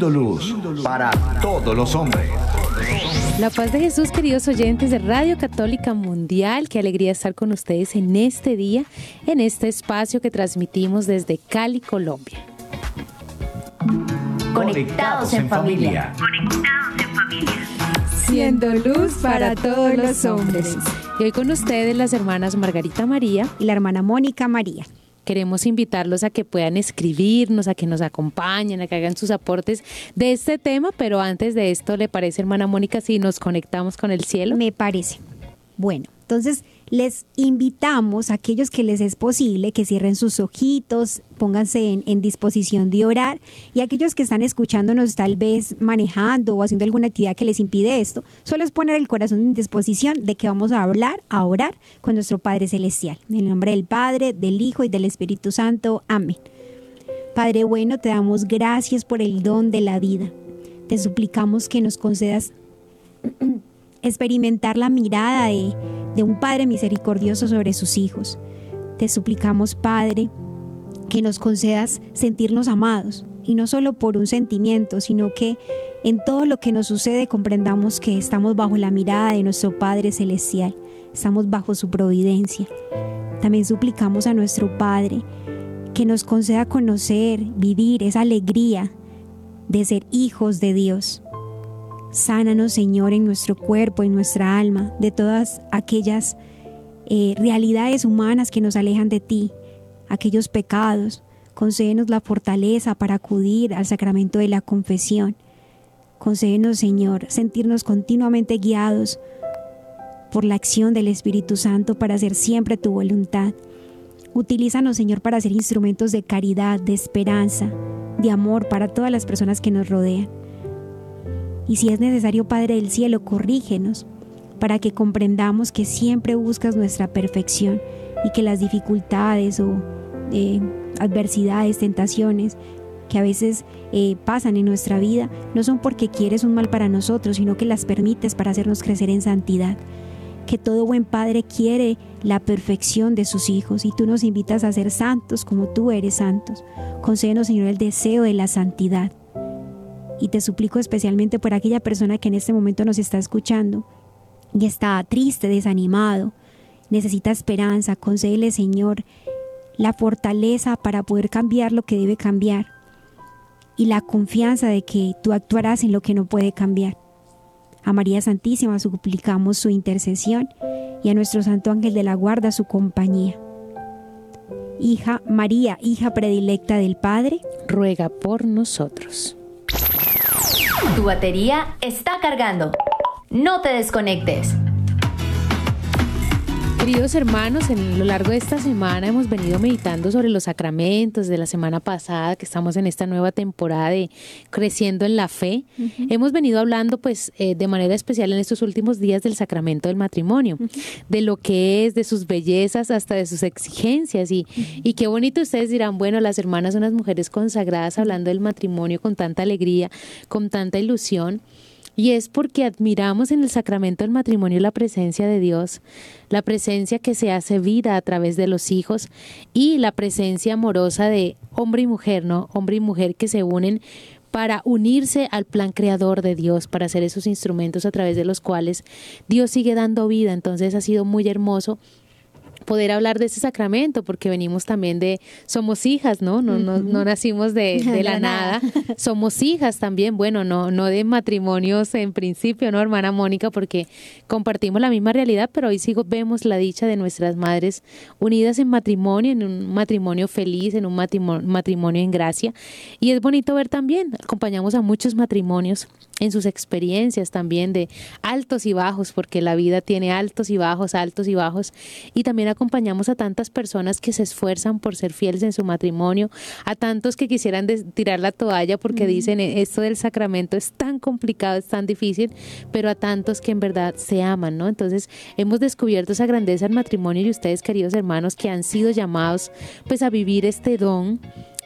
Siendo luz para todos los hombres. La paz de Jesús, queridos oyentes de Radio Católica Mundial, qué alegría estar con ustedes en este día, en este espacio que transmitimos desde Cali, Colombia. Conectados en familia. Conectados en familia. Siendo luz para todos los hombres. Y hoy con ustedes las hermanas Margarita María y la hermana Mónica María. Queremos invitarlos a que puedan escribirnos, a que nos acompañen, a que hagan sus aportes de este tema, pero antes de esto, ¿le parece, hermana Mónica, si nos conectamos con el cielo? Me parece. Bueno, entonces les invitamos a aquellos que les es posible que cierren sus ojitos, pónganse en, disposición de orar y aquellos que están escuchándonos tal vez manejando o haciendo alguna actividad que les impide esto, solo es poner el corazón en disposición de que vamos a hablar, a orar con nuestro Padre Celestial. En el nombre del Padre, del Hijo y del Espíritu Santo. Amén. Padre bueno, te damos gracias por el don de la vida. Te suplicamos que nos concedas experimentar la mirada de, de un Padre misericordioso sobre sus hijos. Te suplicamos, Padre, que nos concedas sentirnos amados, y no solo por un sentimiento, sino que en todo lo que nos sucede comprendamos que estamos bajo la mirada de nuestro Padre Celestial, estamos bajo su providencia. También suplicamos a nuestro Padre que nos conceda conocer, vivir esa alegría de ser hijos de Dios Sánanos, Señor, en nuestro cuerpo, en nuestra alma, de todas aquellas eh, realidades humanas que nos alejan de ti, aquellos pecados. Concédenos la fortaleza para acudir al sacramento de la confesión. Concédenos, Señor, sentirnos continuamente guiados por la acción del Espíritu Santo para hacer siempre tu voluntad. Utilízanos, Señor, para ser instrumentos de caridad, de esperanza, de amor para todas las personas que nos rodean. Y si es necesario, Padre del Cielo, corrígenos para que comprendamos que siempre buscas nuestra perfección y que las dificultades o eh, adversidades, tentaciones que a veces eh, pasan en nuestra vida no son porque quieres un mal para nosotros, sino que las permites para hacernos crecer en santidad. Que todo buen padre quiere la perfección de sus hijos y tú nos invitas a ser santos como tú eres santos. Concédenos, Señor, el deseo de la santidad y te suplico especialmente por aquella persona que en este momento nos está escuchando y está triste, desanimado, necesita esperanza, concédele Señor la fortaleza para poder cambiar lo que debe cambiar y la confianza de que tú actuarás en lo que no puede cambiar. A María Santísima suplicamos su intercesión y a nuestro Santo Ángel de la Guarda su compañía. Hija María, hija predilecta del Padre, ruega por nosotros. Tu batería está cargando. No te desconectes. Queridos hermanos, en lo largo de esta semana hemos venido meditando sobre los sacramentos de la semana pasada, que estamos en esta nueva temporada de Creciendo en la Fe. Hemos venido hablando pues eh, de manera especial en estos últimos días del sacramento del matrimonio, de lo que es, de sus bellezas hasta de sus exigencias. Y, y qué bonito ustedes dirán, bueno, las hermanas son unas mujeres consagradas hablando del matrimonio con tanta alegría, con tanta ilusión. Y es porque admiramos en el sacramento del matrimonio la presencia de Dios, la presencia que se hace vida a través de los hijos y la presencia amorosa de hombre y mujer, ¿no? Hombre y mujer que se unen para unirse al plan creador de Dios, para ser esos instrumentos a través de los cuales Dios sigue dando vida. Entonces ha sido muy hermoso poder hablar de ese sacramento, porque venimos también de, somos hijas, ¿no? No, no, no nacimos de, de la nada, somos hijas también, bueno, no, no de matrimonios en principio, ¿no, hermana Mónica? Porque compartimos la misma realidad, pero hoy sigo vemos la dicha de nuestras madres unidas en matrimonio, en un matrimonio feliz, en un matrimonio, matrimonio en gracia. Y es bonito ver también, acompañamos a muchos matrimonios en sus experiencias también de altos y bajos, porque la vida tiene altos y bajos, altos y bajos, y también acompañamos a tantas personas que se esfuerzan por ser fieles en su matrimonio, a tantos que quisieran tirar la toalla porque dicen e-, esto del sacramento es tan complicado, es tan difícil, pero a tantos que en verdad se aman, ¿no? Entonces hemos descubierto esa grandeza del matrimonio y ustedes, queridos hermanos, que han sido llamados pues a vivir este don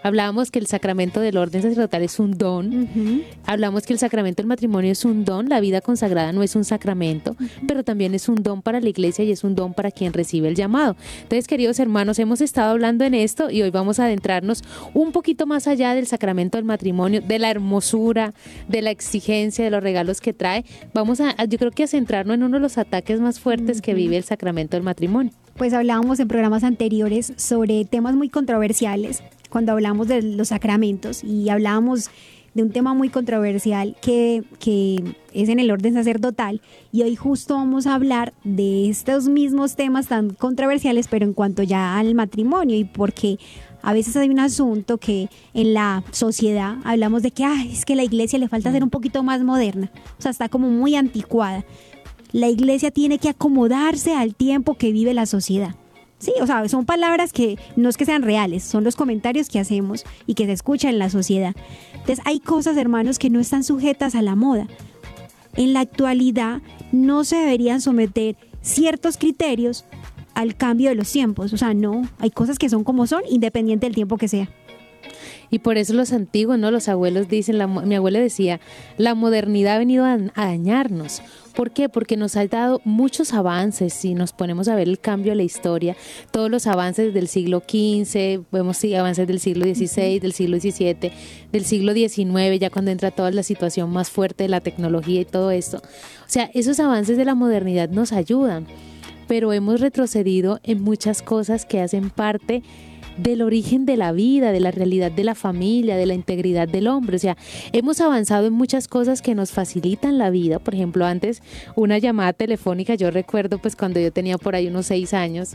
Hablábamos que el sacramento del orden sacerdotal es un don. Hablamos que el sacramento del matrimonio es un don. La vida consagrada no es un sacramento, pero también es un don para la iglesia y es un don para quien recibe el llamado. Entonces, queridos hermanos, hemos estado hablando en esto y hoy vamos a adentrarnos un poquito más allá del sacramento del matrimonio, de la hermosura, de la exigencia, de los regalos que trae. Vamos a, yo creo que a centrarnos en uno de los ataques más fuertes que vive el sacramento del matrimonio. Pues hablábamos en programas anteriores sobre temas muy controversiales cuando hablamos de los sacramentos y hablábamos de un tema muy controversial que, que, es en el orden sacerdotal y hoy justo vamos a hablar de estos mismos temas tan controversiales pero en cuanto ya al matrimonio y porque a veces hay un asunto que en la sociedad hablamos de que Ay, es que la iglesia le falta ser un poquito más moderna, o sea, está como muy anticuada. La iglesia tiene que acomodarse al tiempo que vive la sociedad. Sí, o sea, son palabras que no es que sean reales, son los comentarios que hacemos y que se escuchan en la sociedad. Entonces hay cosas, hermanos, que no están sujetas a la moda. En la actualidad no se deberían someter ciertos criterios al cambio de los tiempos. O sea, no, hay cosas que son como son, independiente del tiempo que sea. Y por eso los antiguos, ¿no? Los abuelos dicen, mi abuela decía, la modernidad ha venido a, dañarnos. ¿Por qué? Porque nos ha dado muchos avances. Si nos ponemos a ver el cambio de la historia, todos los avances del siglo XV, vemos avances del siglo XVI, del siglo XVII, del siglo XIX, ya cuando entra toda la situación más fuerte de la tecnología y todo esto. O sea, esos avances de la modernidad nos ayudan, pero hemos retrocedido en muchas cosas que hacen parte del origen de la vida, de la realidad de la familia, de la integridad del hombre. O sea, hemos avanzado en muchas cosas que nos facilitan la vida. Por ejemplo, antes una llamada telefónica, yo recuerdo pues cuando yo tenía por ahí unos seis años,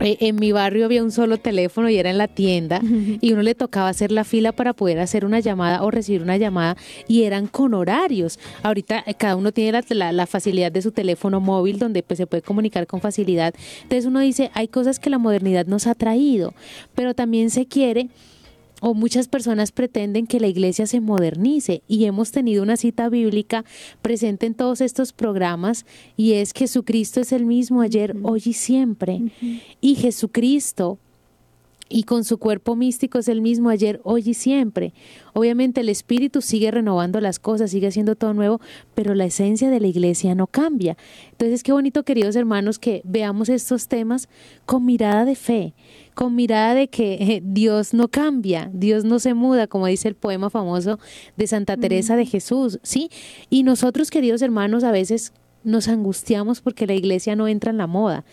en mi barrio había un solo teléfono y era en la tienda y uno le tocaba hacer la fila para poder hacer una llamada o recibir una llamada y eran con horarios. Ahorita eh, cada uno tiene la, la, facilidad de su teléfono móvil donde pues, se puede comunicar con facilidad. Entonces uno dice, hay cosas que la modernidad nos ha traído, pero también se quiere o muchas personas pretenden que la iglesia se modernice y hemos tenido una cita bíblica presente en todos estos programas y es Jesucristo es el mismo ayer, hoy y siempre. Y Jesucristo y con su cuerpo místico es el mismo ayer, hoy y siempre. Obviamente el Espíritu sigue renovando las cosas, sigue haciendo todo nuevo, pero la esencia de la iglesia no cambia. Entonces, qué bonito, queridos hermanos, que veamos estos temas con mirada de fe, con mirada de que eh, Dios no cambia, Dios no se muda, como dice el poema famoso de Santa Teresa de Jesús, ¿sí? Y nosotros, queridos hermanos, a veces nos angustiamos porque la iglesia no entra en la moda.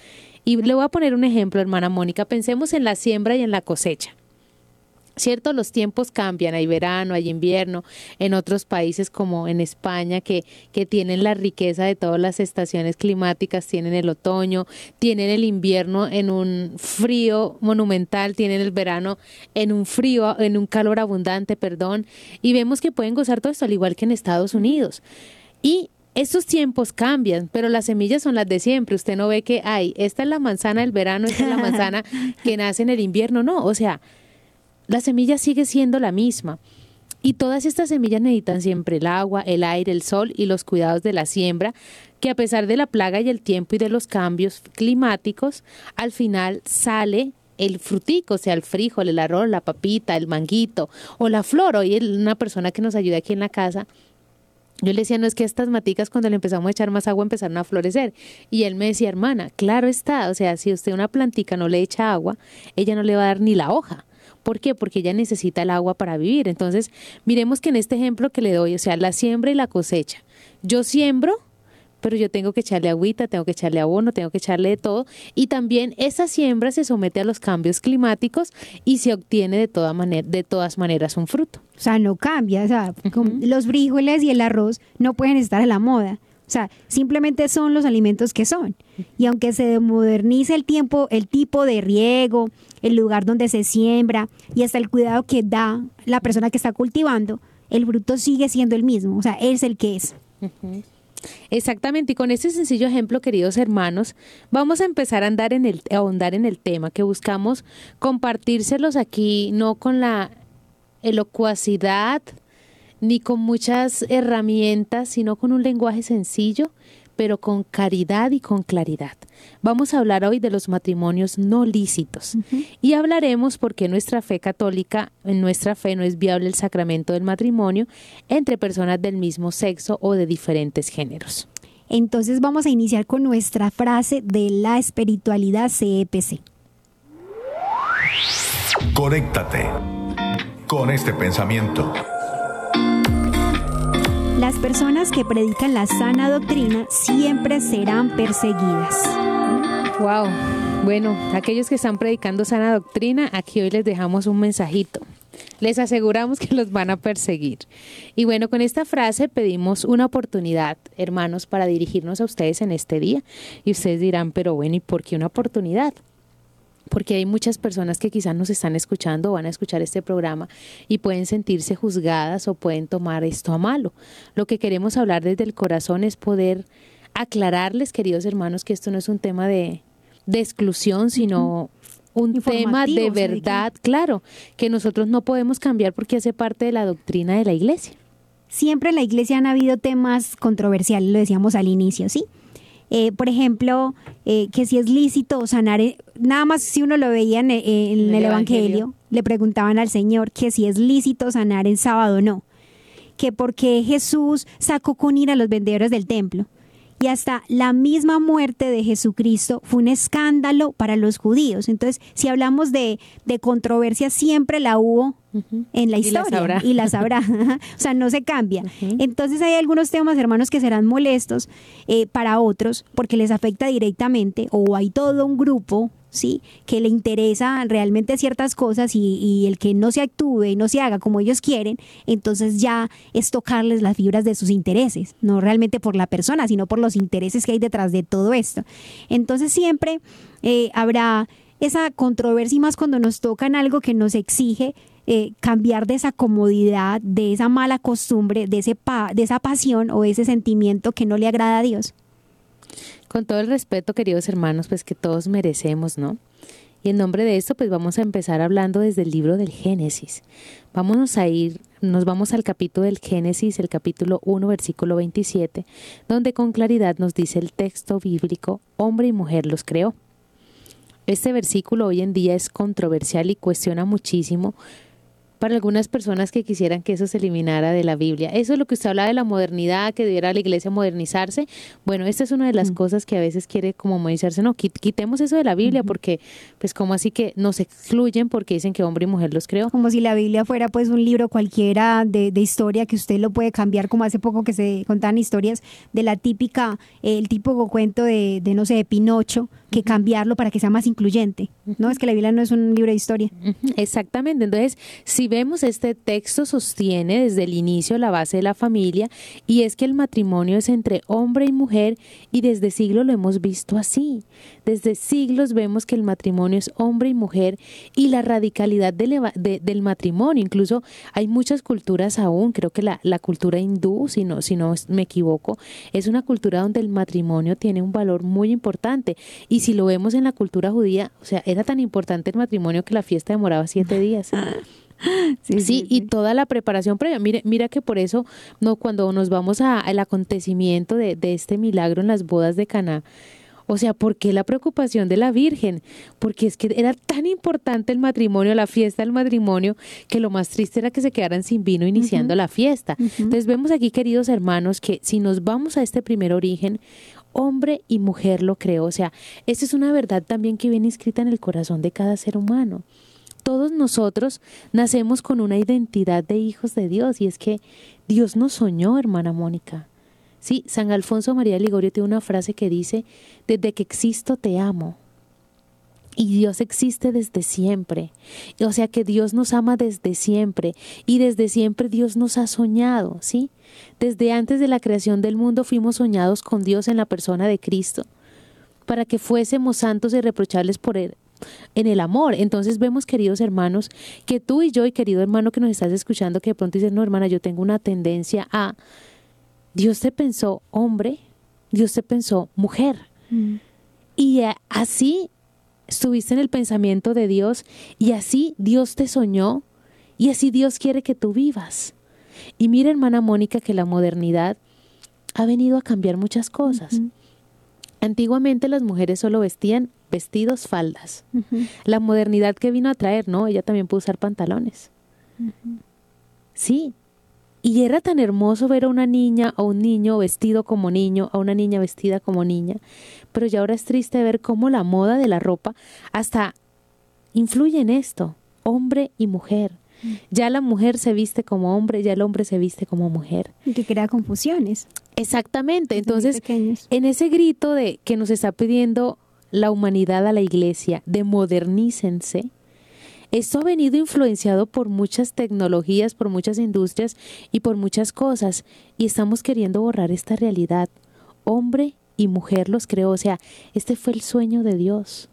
Y le voy a poner un ejemplo, hermana Mónica. Pensemos en la siembra y en la cosecha. Cierto, los tiempos cambian, hay verano, hay invierno, en otros países como en España que, que tienen la riqueza de todas las estaciones climáticas, tienen el otoño, tienen el invierno en un frío monumental, tienen el verano en un frío, en un calor abundante, perdón, y vemos que pueden gozar todo esto al igual que en Estados Unidos. Y estos tiempos cambian, pero las semillas son las de siempre. Usted no ve que, hay, esta es la manzana del verano, esta es la manzana que nace en el invierno. No, o sea, la semilla sigue siendo la misma. Y todas estas semillas necesitan siempre el agua, el aire, el sol y los cuidados de la siembra, que a pesar de la plaga y el tiempo y de los cambios climáticos, al final sale el frutico, o sea, el frijol, el arroz, la papita, el manguito o la flor. Hoy una persona que nos ayuda aquí en la casa yo le decía, no es que estas maticas cuando le empezamos a echar más agua empezaron a florecer. Y él me decía, hermana, claro está, o sea, si usted una plantica no le echa agua, ella no le va a dar ni la hoja. ¿Por qué? Porque ella necesita el agua para vivir. Entonces, miremos que en este ejemplo que le doy, o sea, la siembra y la cosecha. Yo siembro, pero yo tengo que echarle agüita, tengo que echarle abono, tengo que echarle de todo. Y también esa siembra se somete a los cambios climáticos y se obtiene de, toda manera, de todas maneras un fruto. O sea, no cambia. O sea, los frijoles y el arroz no pueden estar a la moda. Sea, simplemente son los alimentos que son. Y aunque se modernice el tiempo, el tipo de riego, el lugar donde se siembra y hasta el cuidado que da la persona que está cultivando, el fruto sigue siendo el mismo. O sea, es el que es. Exactamente, y con este sencillo ejemplo, queridos hermanos, vamos a empezar a andar en el, a ahondar en el tema que buscamos compartírselos aquí, no con la elocuacidad ni con muchas herramientas, sino con un lenguaje sencillo, pero con caridad y con claridad. Vamos a hablar hoy de los matrimonios no lícitos y hablaremos por qué nuestra fe católica, en nuestra fe no es viable el sacramento del matrimonio entre personas del mismo sexo o de diferentes géneros. Entonces vamos a iniciar con nuestra frase de la espiritualidad CEPC. Conéctate con este pensamiento. Las personas que predican la sana doctrina siempre serán perseguidas. Wow. Bueno, aquellos que están predicando sana doctrina, aquí hoy les dejamos un mensajito. Les aseguramos que los van a perseguir. Y bueno, con esta frase pedimos una oportunidad, hermanos, para dirigirnos a ustedes en este día. Y ustedes dirán, pero bueno, ¿y por qué una oportunidad? Porque hay muchas personas que quizás nos están escuchando o van a escuchar este programa y pueden sentirse juzgadas o pueden tomar esto a malo. Lo que queremos hablar desde el corazón es poder aclararles, queridos hermanos, que esto no es un tema de, exclusión, sino un tema de verdad, claro, que nosotros no podemos cambiar porque hace parte de la doctrina de la iglesia. Siempre en la iglesia han habido temas controversiales, lo decíamos al inicio, ¿sí? Eh, por ejemplo, eh, que si es lícito sanar, eh, nada más si uno lo veía en, el, evangelio, le preguntaban al Señor que si es lícito sanar en sábado o no, que porque Jesús sacó con ira a los vendedores del templo y hasta la misma muerte de Jesucristo fue un escándalo para los judíos. Entonces, si hablamos de, controversia, siempre la hubo en la historia y la sabrá. o sea, no se cambia. Entonces, hay algunos temas, hermanos, que serán molestos eh, para otros porque les afecta directamente o hay todo un grupo ¿sí? que le interesa realmente ciertas cosas y, el que no se actúe y no se haga como ellos quieren, entonces ya es tocarles las fibras de sus intereses, no realmente por la persona, sino por los intereses que hay detrás de todo esto. Entonces siempre eh, habrá esa controversia y más cuando nos tocan algo que nos exige eh, cambiar de esa comodidad, de esa mala costumbre, de, ese de esa pasión o ese sentimiento que no le agrada a Dios. Con todo el respeto, queridos hermanos, pues que todos merecemos, ¿no? Y en nombre de esto, pues vamos a empezar hablando desde el libro del Génesis. Vámonos a ir, nos vamos al capítulo del Génesis, el capítulo 1, versículo 27, donde con claridad nos dice el texto bíblico, hombre y mujer los creó. Este versículo hoy en día es controversial y cuestiona muchísimo para algunas personas que quisieran que eso se eliminara de la Biblia. Eso es lo que usted habla de la modernidad, que debiera la iglesia modernizarse. Bueno, esta es una de las mm. cosas que a veces quiere como modernizarse. No, quitemos eso de la Biblia porque, pues, como así que nos excluyen porque dicen que hombre y mujer los creó. Como si la Biblia fuera, pues, un libro cualquiera de, historia que usted lo puede cambiar, como hace poco que se contaban historias de la típica, el típico cuento de, de no sé, de Pinocho, que cambiarlo para que sea más incluyente. No, es que la Biblia no es un libro de historia. Exactamente. Entonces, si vemos este texto sostiene desde el inicio la base de la familia y es que el matrimonio es entre hombre y mujer y desde siglos lo hemos visto así. Desde siglos vemos que el matrimonio es hombre y mujer y la radicalidad del matrimonio. Incluso hay muchas culturas aún, creo que la, cultura hindú, si no, si no me equivoco, es una cultura donde el matrimonio tiene un valor muy importante y si lo vemos en la cultura judía, o sea, era tan importante el matrimonio que la fiesta demoraba siete días. Sí, y toda la preparación previa. Mire, mira que por eso no, cuando nos vamos al acontecimiento de, de, este milagro en las bodas de Caná, o sea, ¿por qué la preocupación de la Virgen? Porque es que era tan importante el matrimonio, la fiesta del matrimonio, que lo más triste era que se quedaran sin vino iniciando la fiesta. Entonces vemos aquí, queridos hermanos, que si nos vamos a este primer origen, hombre y mujer lo creó. O sea, esa es una verdad también que viene inscrita en el corazón de cada ser humano. Todos nosotros nacemos con una identidad de hijos de Dios y es que Dios nos soñó, hermana Mónica. Sí, San Alfonso María Ligorio tiene una frase que dice, desde que existo te amo. Y Dios existe desde siempre. O sea que Dios nos ama desde siempre. Y desde siempre Dios nos ha soñado, ¿sí? Desde antes de la creación del mundo fuimos soñados con Dios en la persona de Cristo, para que fuésemos santos y reprochables por Él en el amor. Entonces vemos, queridos hermanos, que tú y yo, y querido hermano que nos estás escuchando, que de pronto dices, no, hermana, yo tengo una tendencia a, Dios te pensó hombre, Dios te pensó mujer. Mm. Y así estuviste en el pensamiento de Dios y así Dios te soñó y así Dios quiere que tú vivas. Y mira, hermana Mónica, que la modernidad ha venido a cambiar muchas cosas. Antiguamente las mujeres solo vestían vestidos, faldas. La modernidad que vino a traer, ¿no? Ella también pudo usar pantalones. Sí. Y era tan hermoso ver a una niña o un niño vestido como niño, a una niña vestida como niña. Pero ya ahora es triste ver cómo la moda de la ropa hasta influye en esto, hombre y mujer. Ya la mujer se viste como hombre, ya el hombre se viste como mujer. Y que crea confusiones. Exactamente. Entonces, en ese grito de que nos está pidiendo la humanidad a la iglesia de modernícense, esto ha venido influenciado por muchas tecnologías, por muchas industrias y por muchas cosas, y estamos queriendo borrar esta realidad. Hombre y mujer los creó, o sea, este fue el sueño de Dios.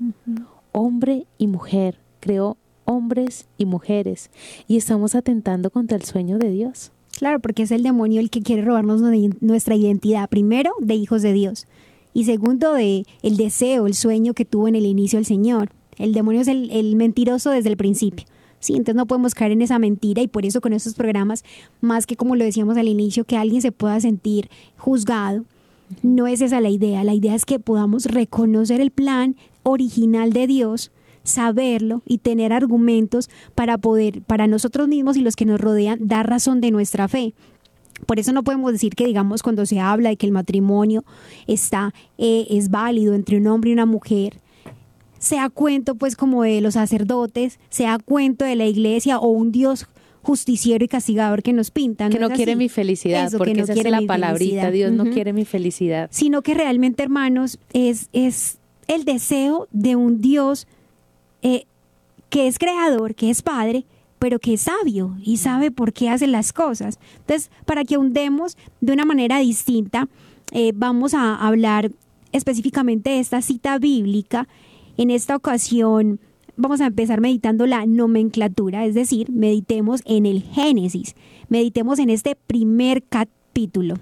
Hombre y mujer creó hombres y mujeres y estamos atentando contra el sueño de Dios. Claro, porque es el demonio el que quiere robarnos nuestra identidad, primero de hijos de Dios y segundo de el deseo, el sueño que tuvo en el inicio el Señor. El demonio es el, mentiroso desde el principio. Sí, entonces no podemos caer en esa mentira y por eso con estos programas, más que como lo decíamos al inicio, que alguien se pueda sentir juzgado, no es esa la idea. La idea es que podamos reconocer el plan original de Dios saberlo y tener argumentos para poder, para nosotros mismos y los que nos rodean, dar razón de nuestra fe. Por eso no podemos decir que, digamos, cuando se habla de que el matrimonio está, eh, es válido entre un hombre y una mujer, sea cuento pues como de los sacerdotes, sea cuento de la iglesia o un Dios justiciero y castigador que nos pintan. Que no, quiere mi felicidad, porque no esa quiere es la palabrita, Dios no quiere mi felicidad. Sino que realmente, hermanos, es, es el deseo de un Dios eh, que es creador, que es padre, pero que es sabio y sabe por qué hace las cosas. Entonces, para que hundemos de una manera distinta, eh, vamos a hablar específicamente de esta cita bíblica. En esta ocasión vamos a empezar meditando la nomenclatura, es decir, meditemos en el Génesis, meditemos en este primer capítulo.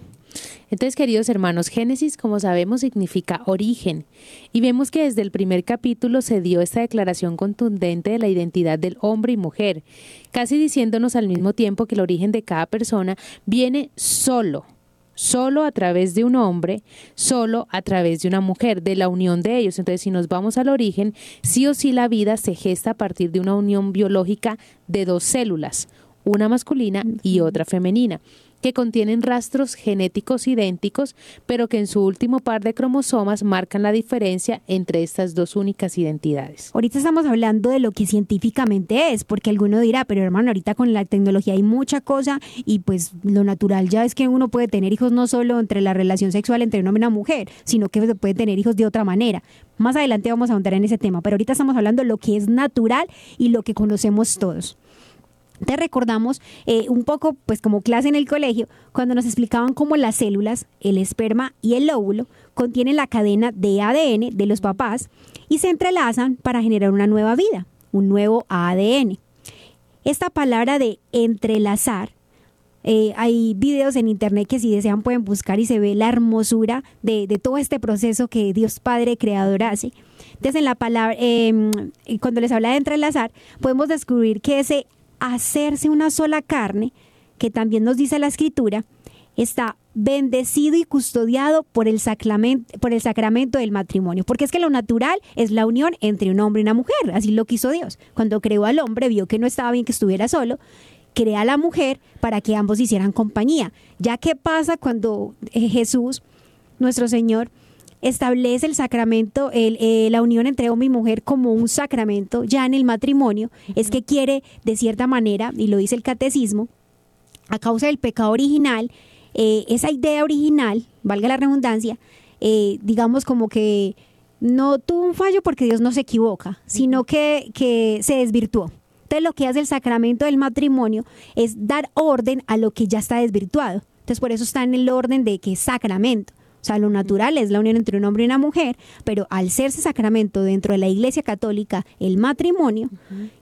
Entonces, queridos hermanos, Génesis, como sabemos, significa origen. Y vemos que desde el primer capítulo se dio esta declaración contundente de la identidad del hombre y mujer, casi diciéndonos al mismo tiempo que el origen de cada persona viene solo solo a través de un hombre, solo a través de una mujer, de la unión de ellos. Entonces, si nos vamos al origen, sí o sí la vida se gesta a partir de una unión biológica de dos células, una masculina y otra femenina que contienen rastros genéticos idénticos, pero que en su último par de cromosomas marcan la diferencia entre estas dos únicas identidades. Ahorita estamos hablando de lo que científicamente es, porque alguno dirá, pero hermano, ahorita con la tecnología hay mucha cosa y pues lo natural ya es que uno puede tener hijos no solo entre la relación sexual entre un hombre y una mujer, sino que se puede tener hijos de otra manera. Más adelante vamos a ahondar en ese tema, pero ahorita estamos hablando de lo que es natural y lo que conocemos todos. Te recordamos eh, un poco, pues como clase en el colegio, cuando nos explicaban cómo las células, el esperma y el óvulo contienen la cadena de ADN de los papás y se entrelazan para generar una nueva vida, un nuevo ADN. Esta palabra de entrelazar, eh, hay videos en internet que si desean pueden buscar y se ve la hermosura de, todo este proceso que Dios Padre Creador hace. Entonces, en la palabra, em, cuando les habla de entrelazar, podemos descubrir que ese hacerse una sola carne, que también nos dice la escritura, está bendecido y custodiado por el, sacramento, por el sacramento del matrimonio. Porque es que lo natural es la unión entre un hombre y una mujer. Así lo quiso Dios. Cuando creó al hombre, vio que no estaba bien que estuviera solo, crea a la mujer para que ambos hicieran compañía. Ya qué pasa cuando eh, Jesús, nuestro Señor, establece el sacramento, el, eh, la unión entre hombre y mujer como un sacramento ya en el matrimonio, es que quiere, de cierta manera, y lo dice el catecismo, a causa del pecado original, eh, esa idea original, valga la redundancia, eh, digamos como que no tuvo un fallo porque Dios no se equivoca, sino que, que se desvirtuó. Entonces lo que hace el sacramento del matrimonio es dar orden a lo que ya está desvirtuado. Entonces por eso está en el orden de que es sacramento. O sea, lo natural es la unión entre un hombre y una mujer, pero al serse sacramento dentro de la Iglesia Católica, el matrimonio,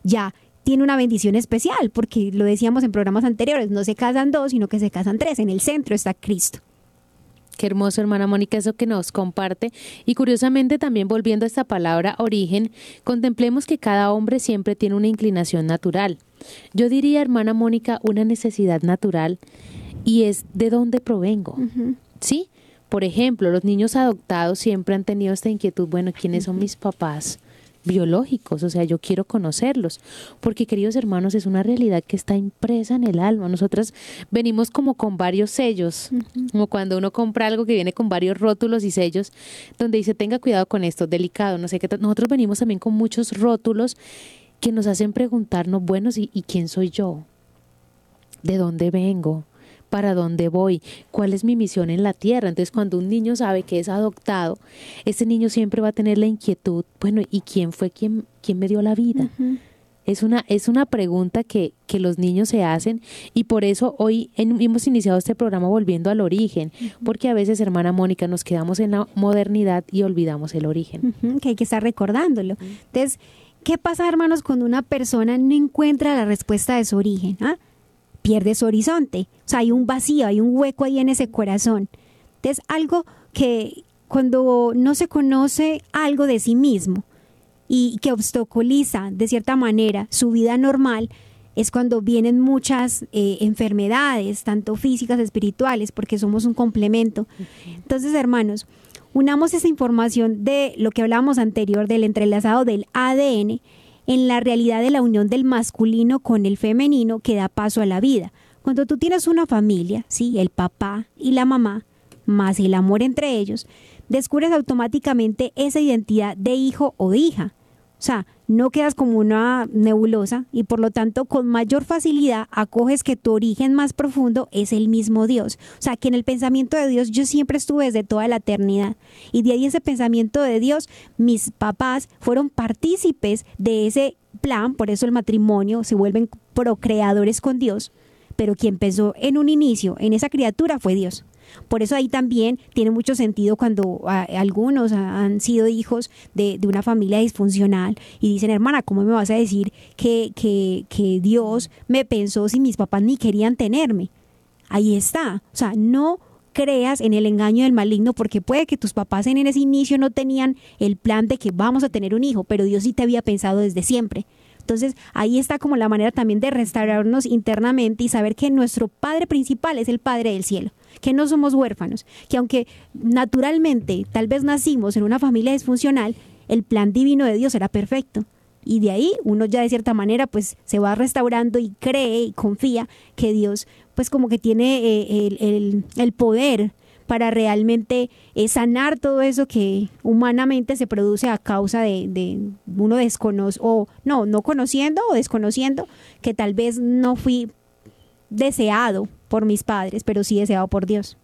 ya tiene una bendición especial, porque lo decíamos en programas anteriores, no se casan dos, sino que se casan tres. En el centro está Cristo. Qué hermoso, hermana Mónica, eso que nos comparte. Y curiosamente, también volviendo a esta palabra origen, contemplemos que cada hombre siempre tiene una inclinación natural. Yo diría, hermana Mónica, una necesidad natural y es de dónde provengo. Sí, por ejemplo, los niños adoptados siempre han tenido esta inquietud, bueno, ¿quiénes son mis papás? biológicos, o sea, yo quiero conocerlos, porque queridos hermanos, es una realidad que está impresa en el alma. Nosotras venimos como con varios sellos, como cuando uno compra algo que viene con varios rótulos y sellos, donde dice, tenga cuidado con esto, delicado, no sé qué. Nosotros venimos también con muchos rótulos que nos hacen preguntarnos, bueno, ¿y, quién soy yo? ¿De dónde vengo? Para dónde voy, cuál es mi misión en la tierra. Entonces, cuando un niño sabe que es adoptado, ese niño siempre va a tener la inquietud, bueno, ¿y quién fue quien, quién me dio la vida? Es una, es una pregunta que, que, los niños se hacen y por eso hoy hemos iniciado este programa volviendo al origen, porque a veces, hermana Mónica, nos quedamos en la modernidad y olvidamos el origen. que hay que estar recordándolo. Entonces, ¿qué pasa, hermanos, cuando una persona no encuentra la respuesta de su origen? ¿Ah? Pierde su horizonte. O sea, hay un vacío, hay un hueco ahí en ese corazón. Es algo que cuando no se conoce algo de sí mismo y que obstaculiza de cierta manera su vida normal, es cuando vienen muchas eh, enfermedades, tanto físicas, espirituales, porque somos un complemento. Entonces, hermanos, unamos esa información de lo que hablábamos anterior, del entrelazado del ADN, en la realidad de la unión del masculino con el femenino que da paso a la vida. Cuando tú tienes una familia, sí, el papá y la mamá, más el amor entre ellos, descubres automáticamente esa identidad de hijo o hija. O sea, no quedas como una nebulosa y por lo tanto con mayor facilidad acoges que tu origen más profundo es el mismo Dios. O sea, que en el pensamiento de Dios yo siempre estuve desde toda la eternidad. Y de ahí ese pensamiento de Dios, mis papás fueron partícipes de ese plan, por eso el matrimonio se vuelven procreadores con Dios. Pero quien pensó en un inicio en esa criatura fue Dios. Por eso ahí también tiene mucho sentido cuando ah, algunos han sido hijos de, una familia disfuncional y dicen, hermana, ¿cómo me vas a decir que, que, que Dios me pensó si mis papás ni querían tenerme? Ahí está. O sea, no creas en el engaño del maligno porque puede que tus papás en ese inicio no tenían el plan de que vamos a tener un hijo, pero Dios sí te había pensado desde siempre. Entonces ahí está como la manera también de restaurarnos internamente y saber que nuestro Padre principal es el Padre del cielo que no somos huérfanos, que aunque naturalmente tal vez nacimos en una familia disfuncional, el plan divino de Dios era perfecto. Y de ahí uno ya de cierta manera pues se va restaurando y cree y confía que Dios pues como que tiene eh, el, poder para realmente eh, sanar todo eso que humanamente se produce a causa de, uno desconoce o no, no conociendo o desconociendo que tal vez no fui deseado por mis padres, pero sí deseado por Dios.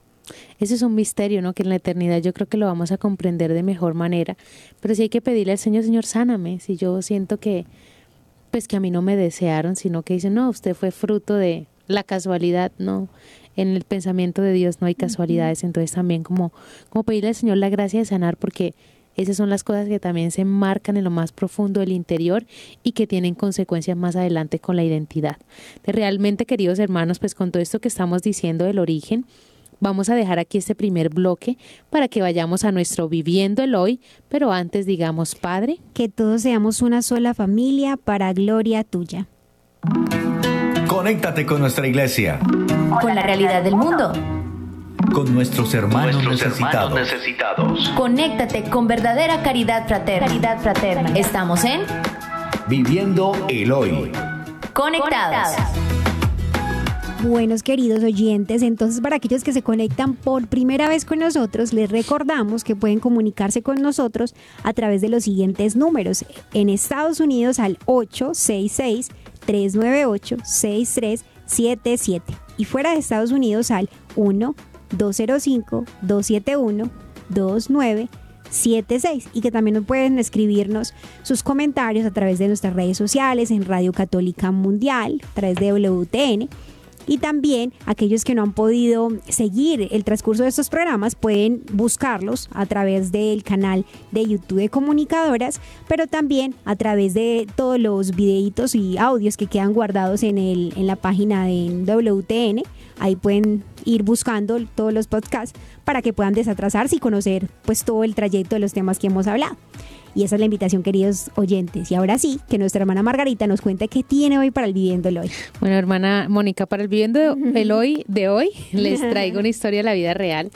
Ese es un misterio, ¿no? Que en la eternidad yo creo que lo vamos a comprender de mejor manera. Pero sí hay que pedirle al Señor, Señor, sáname. Si yo siento que, pues que a mí no me desearon, sino que dicen, no, usted fue fruto de la casualidad, no. En el pensamiento de Dios no hay casualidades. Entonces también como, como pedirle al Señor la gracia de sanar, porque esas son las cosas que también se marcan en lo más profundo del interior y que tienen consecuencias más adelante con la identidad. De realmente, queridos hermanos, pues con todo esto que estamos diciendo del origen, vamos a dejar aquí este primer bloque para que vayamos a nuestro viviendo el hoy, pero antes digamos, Padre, que todos seamos una sola familia para gloria tuya. Conéctate con nuestra iglesia. Con la realidad del mundo con nuestros hermanos, necesitados. Conéctate con verdadera caridad fraterna. Caridad fraterna. Estamos en Viviendo el Hoy. Conectados. Buenos queridos oyentes, entonces para aquellos que se conectan por primera vez con nosotros, les recordamos que pueden comunicarse con nosotros a través de los siguientes números. En Estados Unidos al 866-398-6377 y fuera de Estados Unidos al 1 205-271-2976 y que también pueden escribirnos sus comentarios a través de nuestras redes sociales en Radio Católica Mundial, a través de WTN y también aquellos que no han podido seguir el transcurso de estos programas pueden buscarlos a través del canal de YouTube de Comunicadoras, pero también a través de todos los videitos y audios que quedan guardados en, el, en la página de WTN. Ahí pueden ir buscando todos los podcasts para que puedan desatrasarse y conocer pues todo el trayecto de los temas que hemos hablado. Y esa es la invitación, queridos oyentes. Y ahora sí, que nuestra hermana Margarita nos cuente qué tiene hoy para el Viviendo el Hoy. Bueno, hermana Mónica, para el Viviendo el Hoy de hoy les traigo una historia de la vida real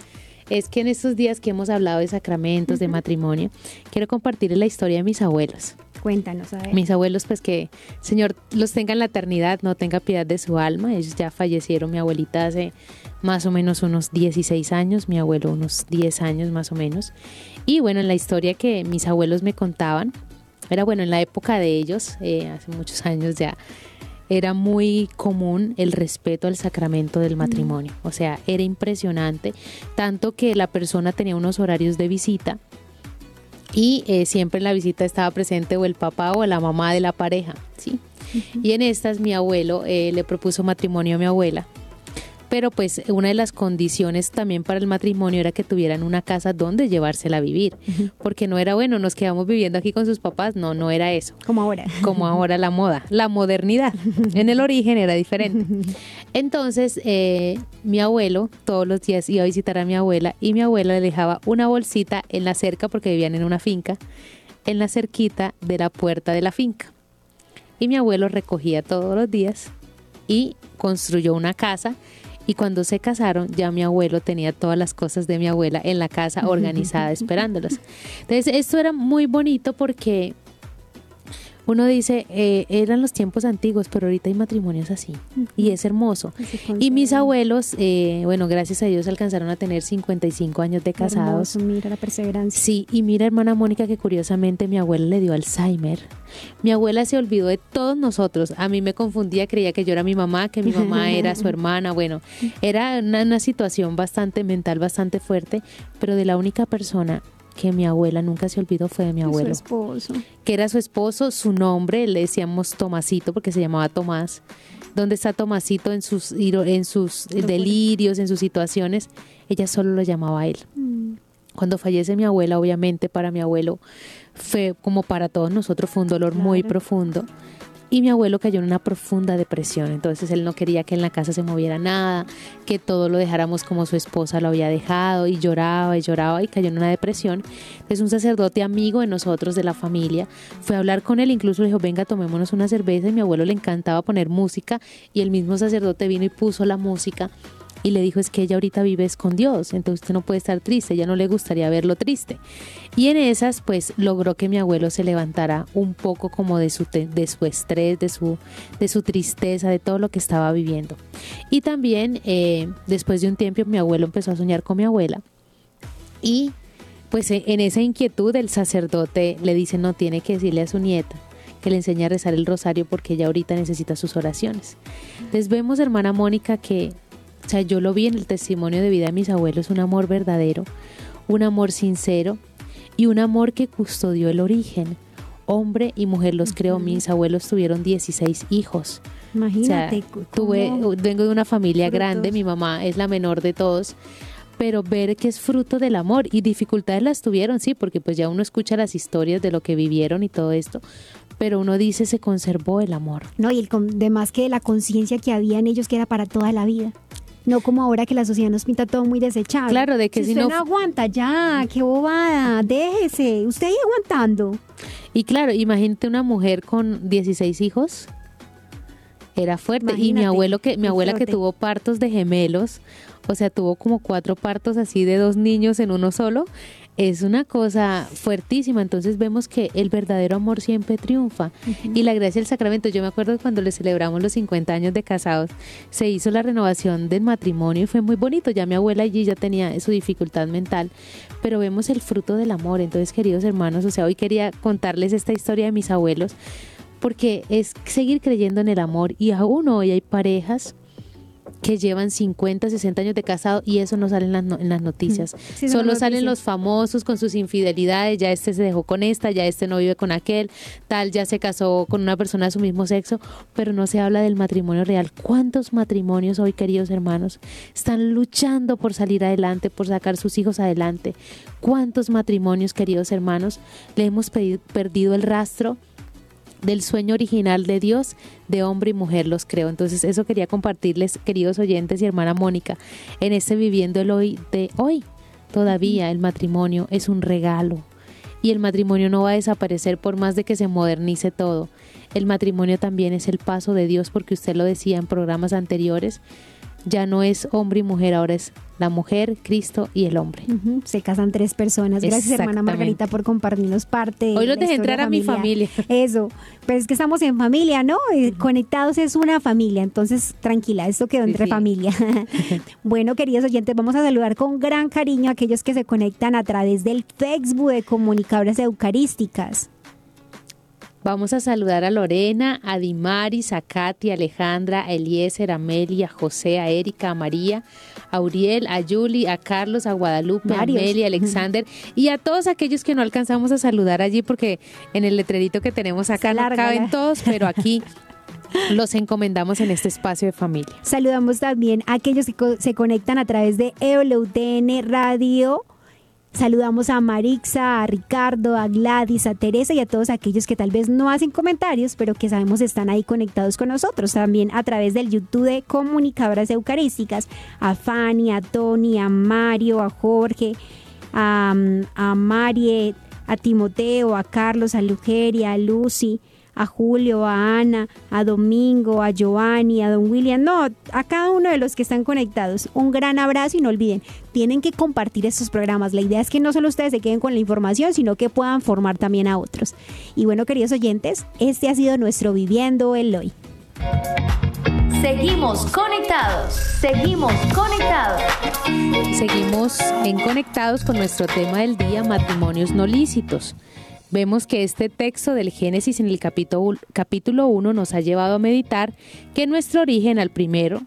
es que en estos días que hemos hablado de sacramentos, de matrimonio, quiero compartir la historia de mis abuelos. Cuéntanos, a ver. Mis abuelos, pues que Señor los tenga en la eternidad, no tenga piedad de su alma. Ellos ya fallecieron, mi abuelita hace más o menos unos 16 años, mi abuelo unos 10 años más o menos. Y bueno, en la historia que mis abuelos me contaban, era bueno, en la época de ellos, eh, hace muchos años ya, era muy común el respeto al sacramento del matrimonio. O sea, era impresionante, tanto que la persona tenía unos horarios de visita y eh, siempre en la visita estaba presente o el papá o la mamá de la pareja, ¿sí? Y en estas mi abuelo eh, le propuso matrimonio a mi abuela pero pues una de las condiciones también para el matrimonio era que tuvieran una casa donde llevársela a vivir, porque no era bueno, nos quedamos viviendo aquí con sus papás, no, no era eso. Como ahora. Como ahora la moda, la modernidad. En el origen era diferente. Entonces, eh, mi abuelo todos los días iba a visitar a mi abuela y mi abuela le dejaba una bolsita en la cerca, porque vivían en una finca, en la cerquita de la puerta de la finca. Y mi abuelo recogía todos los días y construyó una casa y cuando se casaron, ya mi abuelo tenía todas las cosas de mi abuela en la casa organizada esperándolos. Entonces, esto era muy bonito porque uno dice, eh, eran los tiempos antiguos, pero ahorita hay matrimonios así. Y es hermoso. Y mis abuelos, eh, bueno, gracias a Dios alcanzaron a tener 55 años de casados. mira la perseverancia. Sí, y mira hermana Mónica que curiosamente mi abuela le dio Alzheimer. Mi abuela se olvidó de todos nosotros. A mí me confundía, creía que yo era mi mamá, que mi mamá era su hermana. Bueno, era una, una situación bastante mental, bastante fuerte, pero de la única persona que mi abuela nunca se olvidó fue de mi abuelo. Su esposo. Que era su esposo, su nombre, le decíamos Tomasito porque se llamaba Tomás. ¿Dónde está Tomasito en sus, en sus delirios, en sus situaciones? Ella solo lo llamaba a él. Mm. Cuando fallece mi abuela, obviamente para mi abuelo fue como para todos nosotros, fue un dolor muy profundo y mi abuelo cayó en una profunda depresión. Entonces él no quería que en la casa se moviera nada, que todo lo dejáramos como su esposa lo había dejado y lloraba y lloraba y cayó en una depresión. Es un sacerdote amigo de nosotros, de la familia. Fue a hablar con él, incluso le dijo, venga, tomémonos una cerveza y mi abuelo le encantaba poner música y el mismo sacerdote vino y puso la música y le dijo es que ella ahorita vive con Dios, entonces usted no puede estar triste, ya no le gustaría verlo triste. Y en esas pues logró que mi abuelo se levantara un poco como de su, de su estrés, de su, de su tristeza, de todo lo que estaba viviendo. Y también eh, después de un tiempo mi abuelo empezó a soñar con mi abuela y pues en esa inquietud el sacerdote le dice no tiene que decirle a su nieta que le enseñe a rezar el rosario porque ella ahorita necesita sus oraciones. Les vemos, hermana Mónica, que o sea, yo lo vi en el testimonio de vida de mis abuelos, un amor verdadero, un amor sincero y un amor que custodió el origen. Hombre y mujer los creó. Mis abuelos tuvieron 16 hijos. Imagínate. tuve, vengo de una familia grande, mi mamá es la menor de todos pero ver que es fruto del amor y dificultades las tuvieron, sí, porque pues ya uno escucha las historias de lo que vivieron y todo esto, pero uno dice se conservó el amor. No, y el demás que la conciencia que había en ellos que era para toda la vida. No como ahora que la sociedad nos pinta todo muy desechable. Claro, de que si, usted no... aguanta, ya, qué bobada, déjese, usted ahí aguantando. Y claro, imagínate una mujer con 16 hijos, era fuerte. y mi abuelo que, mi abuela que tuvo partos de gemelos, o sea, tuvo como cuatro partos así de dos niños en uno solo es una cosa fuertísima. Entonces vemos que el verdadero amor siempre triunfa. Y la gracia del sacramento, yo me acuerdo cuando le celebramos los 50 años de casados, se hizo la renovación del matrimonio y fue muy bonito. Ya mi abuela allí ya tenía su dificultad mental, pero vemos el fruto del amor. Entonces, queridos hermanos, o sea, hoy quería contarles esta historia de mis abuelos porque es seguir creyendo en el amor y aún hoy hay parejas que llevan 50, 60 años de casado y eso no sale en las, noticias. Solo salen los famosos con sus infidelidades, ya este se dejó con esta, ya este no vive con aquel, tal, ya se casó con una persona de su mismo sexo, pero no se habla del matrimonio real. ¿Cuántos matrimonios hoy, queridos hermanos, están luchando por salir adelante, por sacar sus hijos adelante? ¿Cuántos matrimonios, queridos hermanos, le hemos perdido el rastro? Del sueño original de Dios, de hombre y mujer los creo. Entonces eso quería compartirles, queridos oyentes y hermana Mónica, en este viviendo el hoy de hoy. Todavía el matrimonio es un regalo y el matrimonio no va a desaparecer por más de que se modernice todo. El matrimonio también es el paso de Dios porque usted lo decía en programas anteriores. Ya no es hombre y mujer, ahora es la mujer, Cristo y el hombre. Se casan tres personas. Gracias, hermana Margarita, por compartirnos parte. Hoy los dejé entrar a mi familia. Eso, pero es que estamos en familia, ¿no? Eh, conectados es una familia, entonces tranquila, esto quedó entre familia. bueno, queridos oyentes, vamos a saludar con gran cariño a aquellos que se conectan a través del Facebook de Comunicadoras Eucarísticas. Vamos a saludar a Lorena, a Dimaris, a Katy, a Alejandra, a Eliezer, a Amelia, a José, a Erika, a María, a Uriel, a Julie, a Carlos, a Guadalupe, a Amelia, a Alexander y a todos aquellos que no alcanzamos a saludar allí porque en el letrerito que tenemos acá no caben todos, pero aquí los encomendamos en este espacio de familia. Saludamos también a aquellos que se conectan a través de EOLUTN Radio Saludamos a Marixa, a Ricardo, a Gladys, a Teresa y a todos aquellos que tal vez no hacen comentarios, pero que sabemos están ahí conectados con nosotros. También a través del YouTube de Comunicadoras Eucarísticas, a Fanny, a Tony, a Mario, a Jorge, a, a Mariet, a Timoteo, a Carlos, a Lugeria, a Lucy, a Julio, a Ana, a Domingo, a Giovanni, a Don William, no, a cada uno de los que están conectados. Un gran abrazo y no olviden, tienen que compartir estos programas. La idea es que no solo ustedes se queden con la información, sino que puedan formar también a otros. Y bueno, queridos oyentes, este ha sido nuestro Viviendo el Hoy. Seguimos conectados, seguimos conectados. Seguimos en conectados con nuestro tema del día, matrimonios no lícitos. Vemos que este texto del Génesis en el capítulo, capítulo 1 nos ha llevado a meditar que nuestro origen al primero,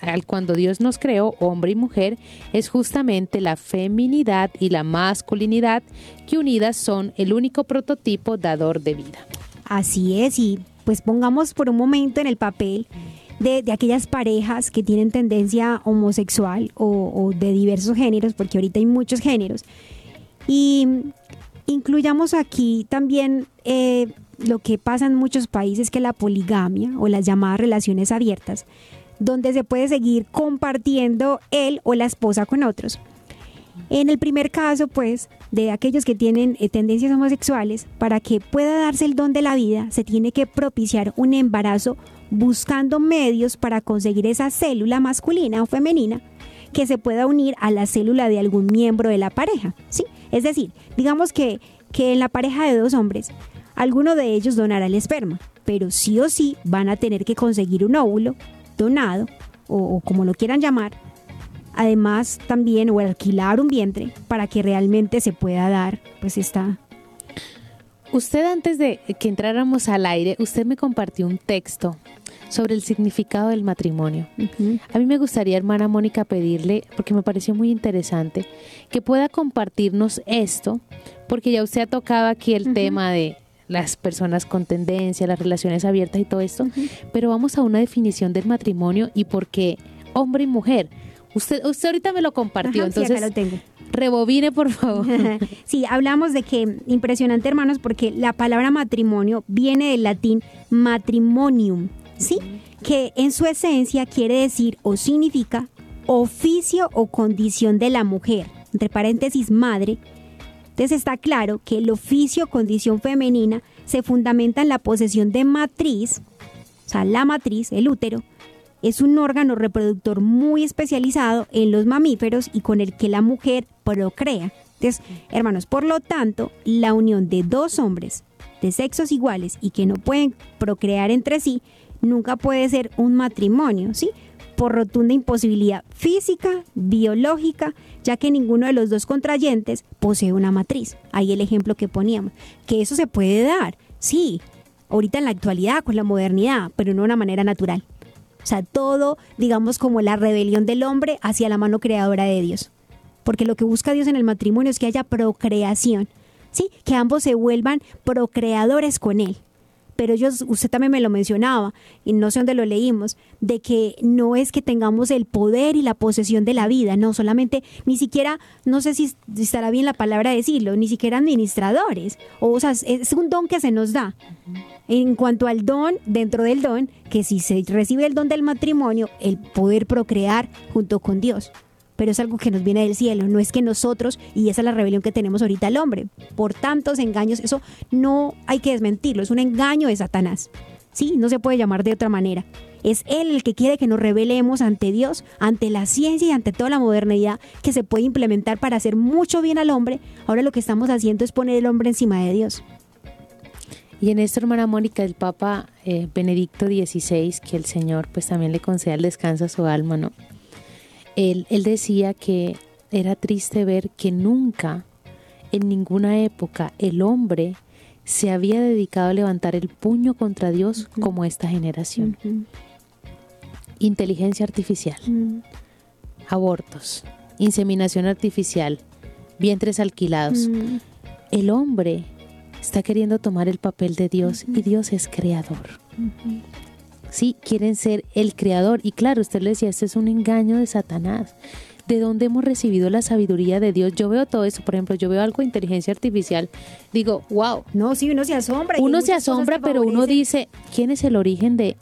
al cuando Dios nos creó, hombre y mujer, es justamente la feminidad y la masculinidad que unidas son el único prototipo dador de vida. Así es, y pues pongamos por un momento en el papel de, aquellas parejas que tienen tendencia homosexual o, o de diversos géneros, porque ahorita hay muchos géneros. Y Incluyamos aquí también eh, lo que pasa en muchos países, que la poligamia o las llamadas relaciones abiertas, donde se puede seguir compartiendo él o la esposa con otros. En el primer caso, pues, de aquellos que tienen eh, tendencias homosexuales, para que pueda darse el don de la vida, se tiene que propiciar un embarazo buscando medios para conseguir esa célula masculina o femenina que se pueda unir a la célula de algún miembro de la pareja, ¿sí? Es decir, digamos que, que en la pareja de dos hombres, alguno de ellos donará el esperma, pero sí o sí van a tener que conseguir un óvulo donado, o, como lo quieran llamar, además también o alquilar un vientre para que realmente se pueda dar pues esta Usted antes de que entráramos al aire, usted me compartió un texto sobre el significado del matrimonio. A mí me gustaría, hermana Mónica, pedirle, porque me pareció muy interesante, que pueda compartirnos esto, porque ya usted ha tocado aquí el tema de las personas con tendencia, las relaciones abiertas y todo esto, pero vamos a una definición del matrimonio y por qué hombre y mujer. Usted, usted ahorita me lo compartió, entonces lo tengo. Rebobine por favor. sí, hablamos de que impresionante hermanos porque la palabra matrimonio viene del latín matrimonium, ¿sí? Que en su esencia quiere decir o significa oficio o condición de la mujer, entre paréntesis madre. Entonces está claro que el oficio o condición femenina se fundamenta en la posesión de matriz, o sea, la matriz, el útero, es un órgano reproductor muy especializado en los mamíferos y con el que la mujer procrea. Entonces, hermanos, por lo tanto, la unión de dos hombres de sexos iguales y que no pueden procrear entre sí nunca puede ser un matrimonio, ¿sí? Por rotunda imposibilidad física, biológica, ya que ninguno de los dos contrayentes posee una matriz. Ahí el ejemplo que poníamos. Que eso se puede dar, sí, ahorita en la actualidad, con la modernidad, pero no de una manera natural. O sea, todo, digamos, como la rebelión del hombre hacia la mano creadora de Dios. Porque lo que busca Dios en el matrimonio es que haya procreación, ¿sí? Que ambos se vuelvan procreadores con Él pero ellos, usted también me lo mencionaba, y no sé dónde lo leímos, de que no es que tengamos el poder y la posesión de la vida, no, solamente, ni siquiera, no sé si estará bien la palabra decirlo, ni siquiera administradores, o, sea, es un don que se nos da. En cuanto al don, dentro del don, que si se recibe el don del matrimonio, el poder procrear junto con Dios pero es algo que nos viene del cielo, no es que nosotros, y esa es la rebelión que tenemos ahorita el hombre, por tantos engaños, eso no hay que desmentirlo, es un engaño de Satanás, ¿sí? No se puede llamar de otra manera. Es Él el que quiere que nos revelemos ante Dios, ante la ciencia y ante toda la modernidad que se puede implementar para hacer mucho bien al hombre. Ahora lo que estamos haciendo es poner el hombre encima de Dios. Y en esto, hermana Mónica, el Papa eh, Benedicto XVI, que el Señor pues también le conceda el descanso a su alma, ¿no? Él, él decía que era triste ver que nunca, en ninguna época, el hombre se había dedicado a levantar el puño contra Dios como esta generación. Inteligencia artificial, abortos, inseminación artificial, vientres alquilados. El hombre está queriendo tomar el papel de Dios y Dios es creador. Sí, quieren ser el creador. Y claro, usted le decía, este es un engaño de Satanás. ¿De dónde hemos recibido la sabiduría de Dios? Yo veo todo eso, por ejemplo, yo veo algo de inteligencia artificial, digo, wow. No, sí, uno se asombra. Uno se asombra, pero uno dice, ¿quién es el origen de,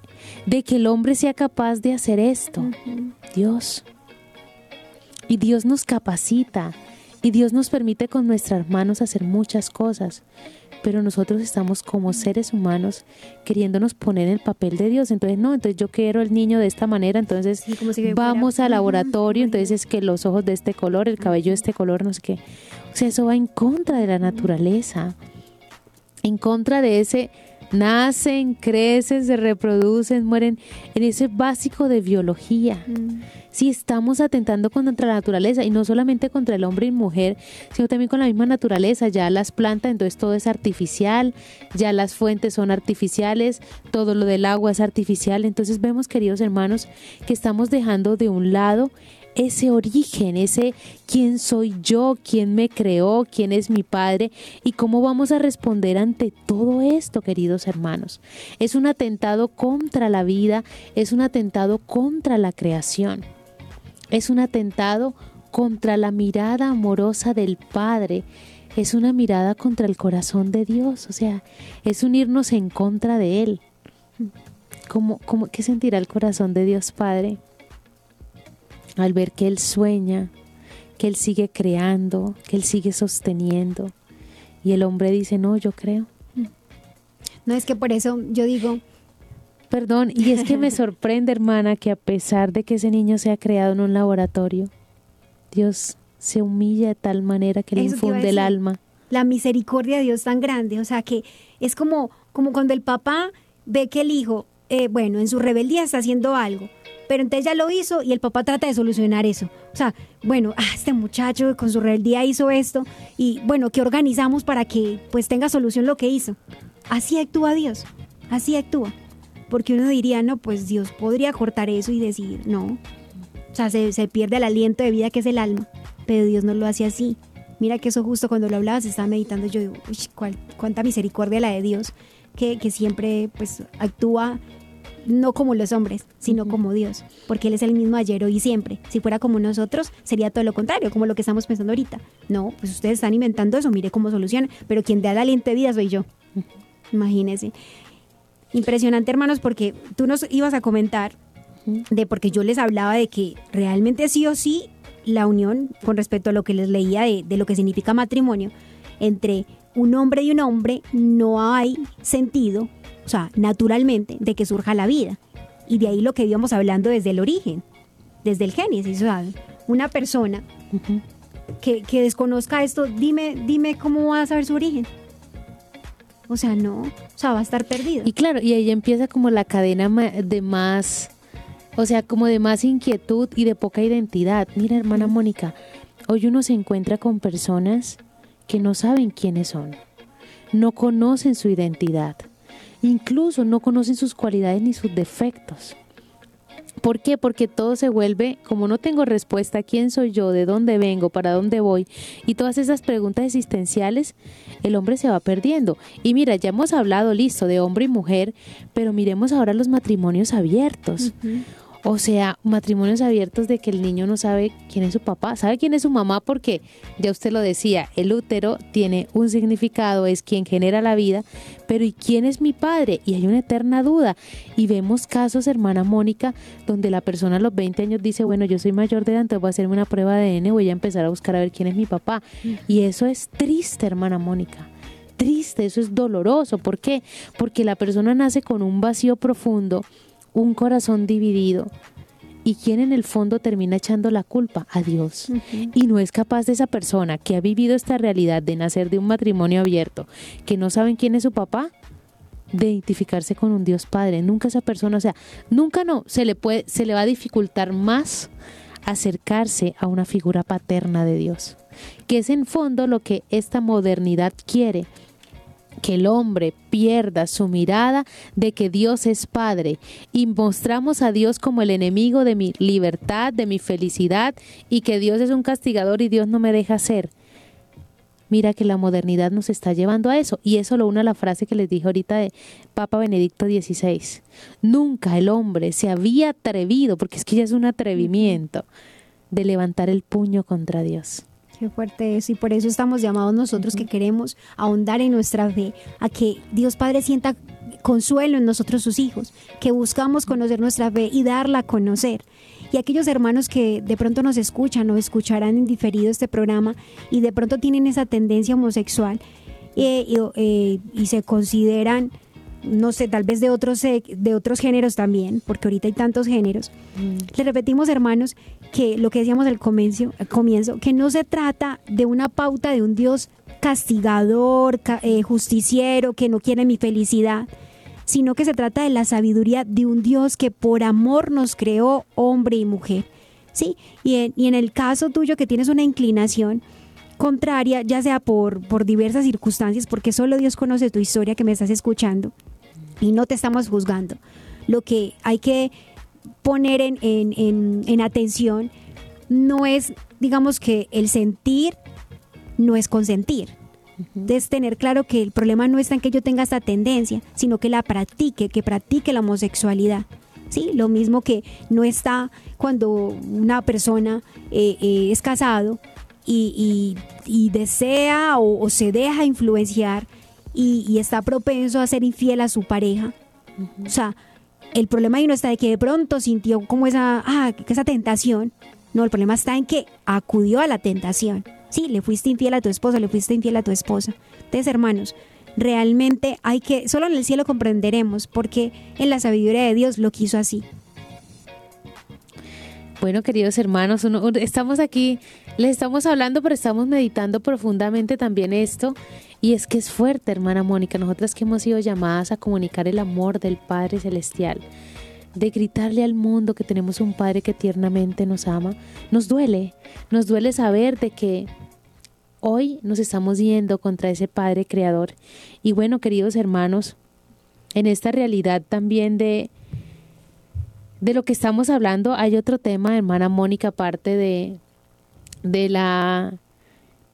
de que el hombre sea capaz de hacer esto? Dios. Y Dios nos capacita. Y Dios nos permite con nuestras manos hacer muchas cosas pero nosotros estamos como seres humanos queriéndonos poner en el papel de Dios. Entonces, no, entonces yo quiero el niño de esta manera, entonces vamos al laboratorio, entonces es que los ojos de este color, el cabello de este color, no sé qué. O sea, eso va en contra de la naturaleza, en contra de ese nacen, crecen, se reproducen, mueren, en ese básico de biología. Mm. Si estamos atentando contra la naturaleza y no solamente contra el hombre y mujer, sino también con la misma naturaleza, ya las plantas, entonces todo es artificial, ya las fuentes son artificiales, todo lo del agua es artificial, entonces vemos, queridos hermanos, que estamos dejando de un lado ese origen, ese quién soy yo, quién me creó, quién es mi padre y cómo vamos a responder ante todo esto, queridos hermanos. Es un atentado contra la vida, es un atentado contra la creación, es un atentado contra la mirada amorosa del Padre, es una mirada contra el corazón de Dios, o sea, es unirnos en contra de Él. ¿Cómo, cómo, ¿Qué sentirá el corazón de Dios Padre? Al ver que Él sueña, que Él sigue creando, que Él sigue sosteniendo. Y el hombre dice, no, yo creo. No es que por eso yo digo... Perdón, y es que me sorprende, hermana, que a pesar de que ese niño sea creado en un laboratorio, Dios se humilla de tal manera que le infunde el alma. La misericordia de Dios tan grande, o sea que es como, como cuando el papá ve que el hijo, eh, bueno, en su rebeldía está haciendo algo, pero entonces ya lo hizo y el papá trata de solucionar eso. O sea, bueno, ah, este muchacho con su rebeldía hizo esto y bueno, ¿qué organizamos para que pues tenga solución lo que hizo? Así actúa Dios, así actúa. Porque uno diría, no, pues Dios podría cortar eso y decir, no. O sea, se, pierde el aliento de vida que es el alma, pero Dios no lo hace así. Mira que eso justo cuando lo hablabas estaba meditando, yo digo, uy, cuánta misericordia la de Dios, que, que siempre pues actúa no como los hombres, sino como Dios, porque Él es el mismo ayer, hoy y siempre. Si fuera como nosotros, sería todo lo contrario, como lo que estamos pensando ahorita. No, pues ustedes están inventando eso, mire cómo soluciona, pero quien da el aliento de vida soy yo. Imagínense. Impresionante, hermanos, porque tú nos ibas a comentar de porque yo les hablaba de que realmente sí o sí la unión, con respecto a lo que les leía de, de lo que significa matrimonio, entre un hombre y un hombre no hay sentido o sea, naturalmente, de que surja la vida. Y de ahí lo que íbamos hablando desde el origen, desde el Génesis. O sea, una persona que, desconozca esto, dime, dime cómo va a saber su origen. O sea, no, o sea, va a estar perdido. Y claro, y ahí empieza como la cadena de más, o sea, como de más inquietud y de poca identidad. Mira, hermana Mónica, hoy uno se encuentra con personas que no saben quiénes son, no conocen su identidad. Incluso no conocen sus cualidades ni sus defectos. ¿Por qué? Porque todo se vuelve, como no tengo respuesta, ¿quién soy yo? ¿De dónde vengo? ¿Para dónde voy? Y todas esas preguntas existenciales, el hombre se va perdiendo. Y mira, ya hemos hablado, listo, de hombre y mujer, pero miremos ahora los matrimonios abiertos. O sea, matrimonios abiertos de que el niño no sabe quién es su papá, sabe quién es su mamá porque, ya usted lo decía, el útero tiene un significado, es quien genera la vida, pero ¿y quién es mi padre? Y hay una eterna duda. Y vemos casos, hermana Mónica, donde la persona a los 20 años dice, bueno, yo soy mayor de edad, entonces voy a hacerme una prueba de ADN, voy a empezar a buscar a ver quién es mi papá. Y eso es triste, hermana Mónica triste, eso es doloroso. ¿Por qué? Porque la persona nace con un vacío profundo un corazón dividido. ¿Y quién en el fondo termina echando la culpa? A Dios. Y no es capaz de esa persona que ha vivido esta realidad de nacer de un matrimonio abierto, que no saben quién es su papá, de identificarse con un Dios Padre. Nunca esa persona, o sea, nunca no, se le puede, se le va a dificultar más acercarse a una figura paterna de Dios, que es en fondo lo que esta modernidad quiere, que el hombre pierda su mirada de que Dios es Padre y mostramos a Dios como el enemigo de mi libertad, de mi felicidad y que Dios es un castigador y Dios no me deja ser. Mira que la modernidad nos está llevando a eso. Y eso lo une a la frase que les dije ahorita de Papa Benedicto XVI. Nunca el hombre se había atrevido, porque es que ya es un atrevimiento, de levantar el puño contra Dios. Qué fuerte es, y por eso estamos llamados nosotros que queremos ahondar en nuestra fe, a que Dios Padre sienta consuelo en nosotros sus hijos, que buscamos conocer nuestra fe y darla a conocer. Y aquellos hermanos que de pronto nos escuchan o escucharán en diferido este programa y de pronto tienen esa tendencia homosexual eh, eh, y se consideran no sé, tal vez de otros, de otros géneros también, porque ahorita hay tantos géneros. Mm. Le repetimos, hermanos, que lo que decíamos al comienzo, comienzo, que no se trata de una pauta de un Dios castigador, eh, justiciero, que no quiere mi felicidad, sino que se trata de la sabiduría de un Dios que por amor nos creó hombre y mujer. ¿sí? Y en, y en el caso tuyo que tienes una inclinación contraria, ya sea por, por diversas circunstancias, porque solo Dios conoce tu historia que me estás escuchando y no te estamos juzgando. Lo que hay que poner en, en, en atención no es, digamos que el sentir no es consentir. Es tener claro que el problema no está en que yo tenga esta tendencia, sino que la practique, que practique la homosexualidad. Sí, lo mismo que no está cuando una persona eh, eh, es casado y, desea o, se deja influenciar y, está propenso a ser infiel a su pareja. O sea, el problema ahí no está de que de pronto sintió como esa, ah, esa tentación. No, el problema está en que acudió a la tentación. Sí, le fuiste infiel a tu esposa, le fuiste infiel a tu esposa. Entonces, hermanos, realmente hay que, solo en el cielo comprenderemos porque en la sabiduría de Dios lo quiso así. Bueno, queridos hermanos, estamos aquí, les estamos hablando, pero estamos meditando profundamente también esto. Y es que es fuerte, hermana Mónica, nosotras que hemos sido llamadas a comunicar el amor del Padre Celestial, de gritarle al mundo que tenemos un Padre que tiernamente nos ama, nos duele, nos duele saber de que hoy nos estamos yendo contra ese Padre Creador. Y bueno, queridos hermanos, en esta realidad también de, de lo que estamos hablando, hay otro tema, hermana Mónica, aparte de, de la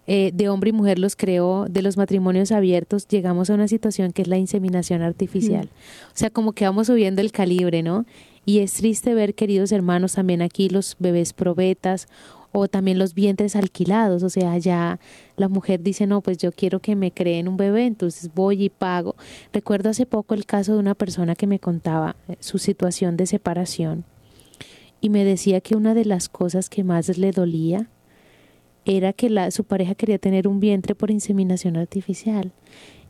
eh, de hombre y mujer los creó, de los matrimonios abiertos, llegamos a una situación que es la inseminación artificial. O sea, como que vamos subiendo el calibre, ¿no? Y es triste ver, queridos hermanos, también aquí los bebés probetas o también los vientres alquilados, o sea, ya la mujer dice, no, pues yo quiero que me creen un bebé, entonces voy y pago. Recuerdo hace poco el caso de una persona que me contaba eh, su situación de separación y me decía que una de las cosas que más le dolía era que la, su pareja quería tener un vientre por inseminación artificial.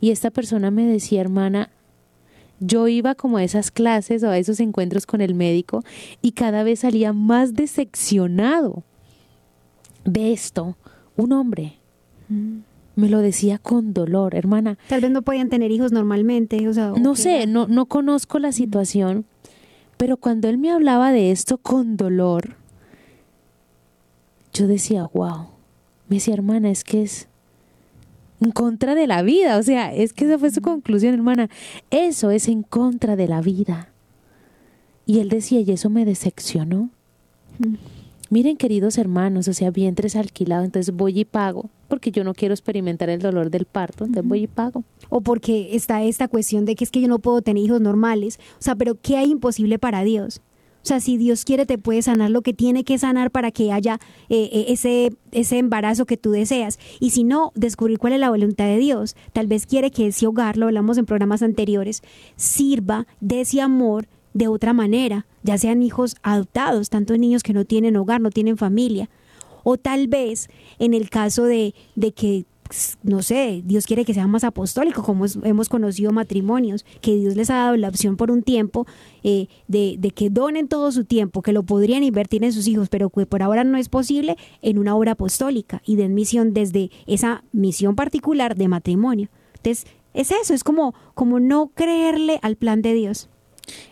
Y esta persona me decía, hermana, yo iba como a esas clases o a esos encuentros con el médico y cada vez salía más decepcionado de esto un hombre. Mm. Me lo decía con dolor, hermana. Tal vez no podían tener hijos normalmente. O sea, no sé, no, no conozco la situación, pero cuando él me hablaba de esto con dolor, yo decía, wow. Me decía, hermana, es que es en contra de la vida. O sea, es que esa fue su conclusión, hermana. Eso es en contra de la vida. Y él decía, y eso me decepcionó. Mm. Miren, queridos hermanos, o sea, vientres alquilados, entonces voy y pago, porque yo no quiero experimentar el dolor del parto, entonces voy y pago. O porque está esta cuestión de que es que yo no puedo tener hijos normales. O sea, pero ¿qué hay imposible para Dios? Sea, si Dios quiere, te puede sanar lo que tiene que sanar para que haya eh, eh, ese, ese embarazo que tú deseas. Y si no, descubrir cuál es la voluntad de Dios. Tal vez quiere que ese hogar, lo hablamos en programas anteriores, sirva de ese amor de otra manera, ya sean hijos adoptados, tantos niños que no tienen hogar, no tienen familia, o tal vez en el caso de, de que no sé, Dios quiere que sean más apostólicos, como hemos conocido matrimonios, que Dios les ha dado la opción por un tiempo eh, de, de, que donen todo su tiempo, que lo podrían invertir en sus hijos, pero que por ahora no es posible, en una obra apostólica y den misión desde esa misión particular de matrimonio. Entonces, es eso, es como, como no creerle al plan de Dios.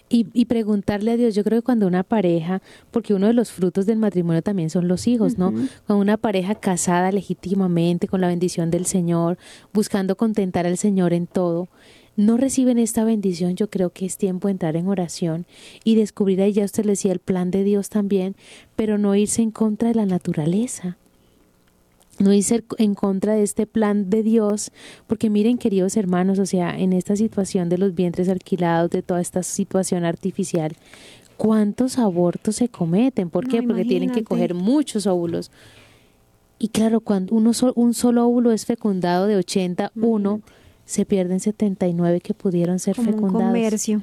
Y, preguntarle a Dios, yo creo que cuando una pareja, porque uno de los frutos del matrimonio también son los hijos, ¿no? Con una pareja casada legítimamente, con la bendición del Señor, buscando contentar al Señor en todo, no reciben esta bendición, yo creo que es tiempo de entrar en oración y descubrir ahí, ya usted le decía, el plan de Dios también, pero no irse en contra de la naturaleza no irse en contra de este plan de Dios, porque miren queridos hermanos, o sea, en esta situación de los vientres alquilados, de toda esta situación artificial, ¿cuántos abortos se cometen? ¿Por qué? porque tienen que coger muchos óvulos. Y claro, cuando uno un solo óvulo es fecundado de 81, se pierden 79 que pudieron ser Como fecundados. Un comercio.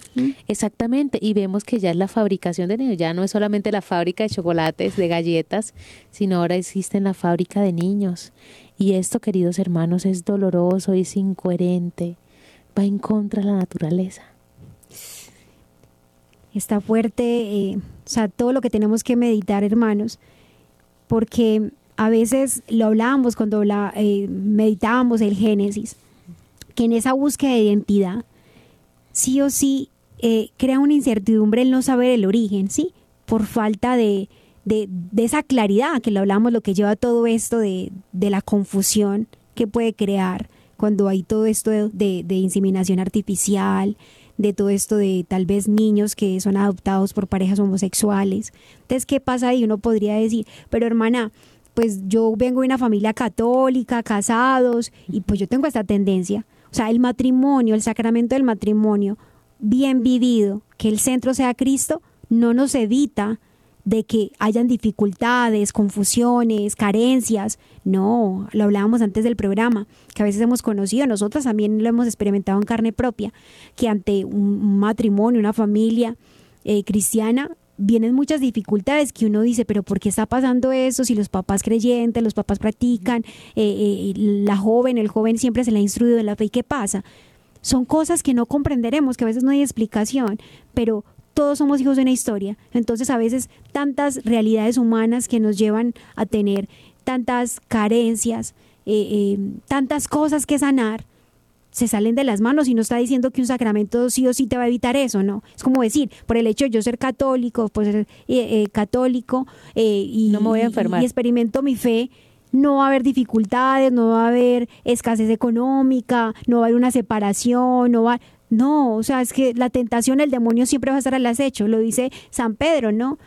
Exactamente, y vemos que ya es la fabricación de niños, ya no es solamente la fábrica de chocolates, de galletas, sino ahora existe la fábrica de niños. Y esto, queridos hermanos, es doloroso, es incoherente, va en contra de la naturaleza. Está fuerte, eh, o sea, todo lo que tenemos que meditar, hermanos, porque a veces lo hablábamos cuando la, eh, meditábamos el Génesis que en esa búsqueda de identidad, sí o sí, eh, crea una incertidumbre el no saber el origen, ¿sí? Por falta de, de, esa claridad, que lo hablamos, lo que lleva todo esto de, de, la confusión que puede crear cuando hay todo esto de, de inseminación artificial, de todo esto de tal vez niños que son adoptados por parejas homosexuales. Entonces, ¿qué pasa ahí? Uno podría decir, pero hermana, pues yo vengo de una familia católica, casados, y pues yo tengo esta tendencia. O sea, el matrimonio, el sacramento del matrimonio, bien vivido, que el centro sea Cristo, no nos evita de que hayan dificultades, confusiones, carencias. No, lo hablábamos antes del programa, que a veces hemos conocido, nosotras también lo hemos experimentado en carne propia, que ante un matrimonio, una familia eh, cristiana, vienen muchas dificultades que uno dice, pero ¿por qué está pasando eso? Si los papás creyentes, los papás practican, eh, eh, la joven, el joven siempre se le ha instruido en la fe, ¿y qué pasa? Son cosas que no comprenderemos, que a veces no hay explicación, pero todos somos hijos de una historia. Entonces a veces tantas realidades humanas que nos llevan a tener tantas carencias, eh, tantas cosas que sanar, se salen de las manos y no está diciendo que un sacramento sí o sí te va a evitar eso, ¿no? Es como decir, por el hecho de yo ser católico, pues ser eh, eh, católico eh, y, no me voy a enfermar. y experimento mi fe, no va a haber dificultades, no va a haber escasez económica, no va a haber una separación, no va... No, o sea, es que la tentación, el demonio siempre va a estar al acecho, lo dice San Pedro, ¿no?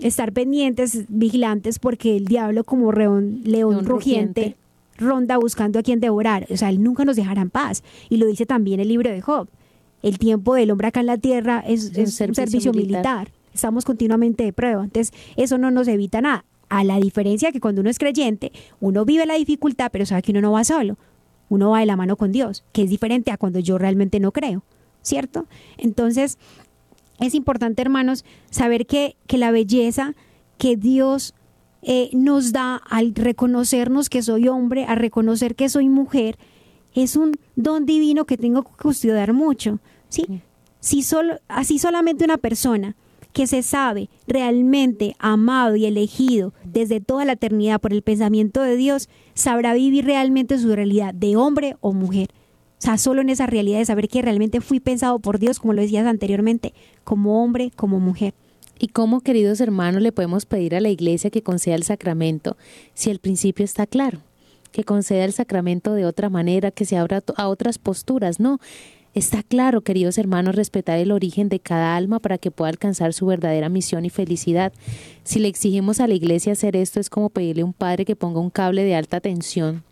estar pendientes, vigilantes, porque el diablo como león, rugiente ronda buscando a quien devorar. O sea, Él nunca nos dejará en paz. Y lo dice también el libro de Job. El tiempo del hombre acá en la tierra es, un, servicio, militar. Estamos continuamente de prueba. Entonces, eso no nos evita nada. A la diferencia que cuando uno es creyente, uno vive la dificultad, pero sabe que uno no va solo. Uno va de la mano con Dios, que es diferente a cuando yo realmente no creo. ¿Cierto? Entonces, es importante, hermanos, saber que, que la belleza que Dios eh, nos da al reconocernos que soy hombre, a reconocer que soy mujer, es un don divino que tengo que custodiar mucho. ¿sí? Si solo, así solamente una persona que se sabe realmente amado y elegido desde toda la eternidad por el pensamiento de Dios, sabrá vivir realmente su realidad de hombre o mujer. O sea, solo en esa realidad de saber que realmente fui pensado por Dios, como lo decías anteriormente, como hombre, como mujer. ¿Y cómo, queridos hermanos, le podemos pedir a la iglesia que conceda el sacramento si el principio está claro? Que conceda el sacramento de otra manera, que se abra a otras posturas. No, está claro, queridos hermanos, respetar el origen de cada alma para que pueda alcanzar su verdadera misión y felicidad. Si le exigimos a la iglesia hacer esto, es como pedirle a un padre que ponga un cable de alta tensión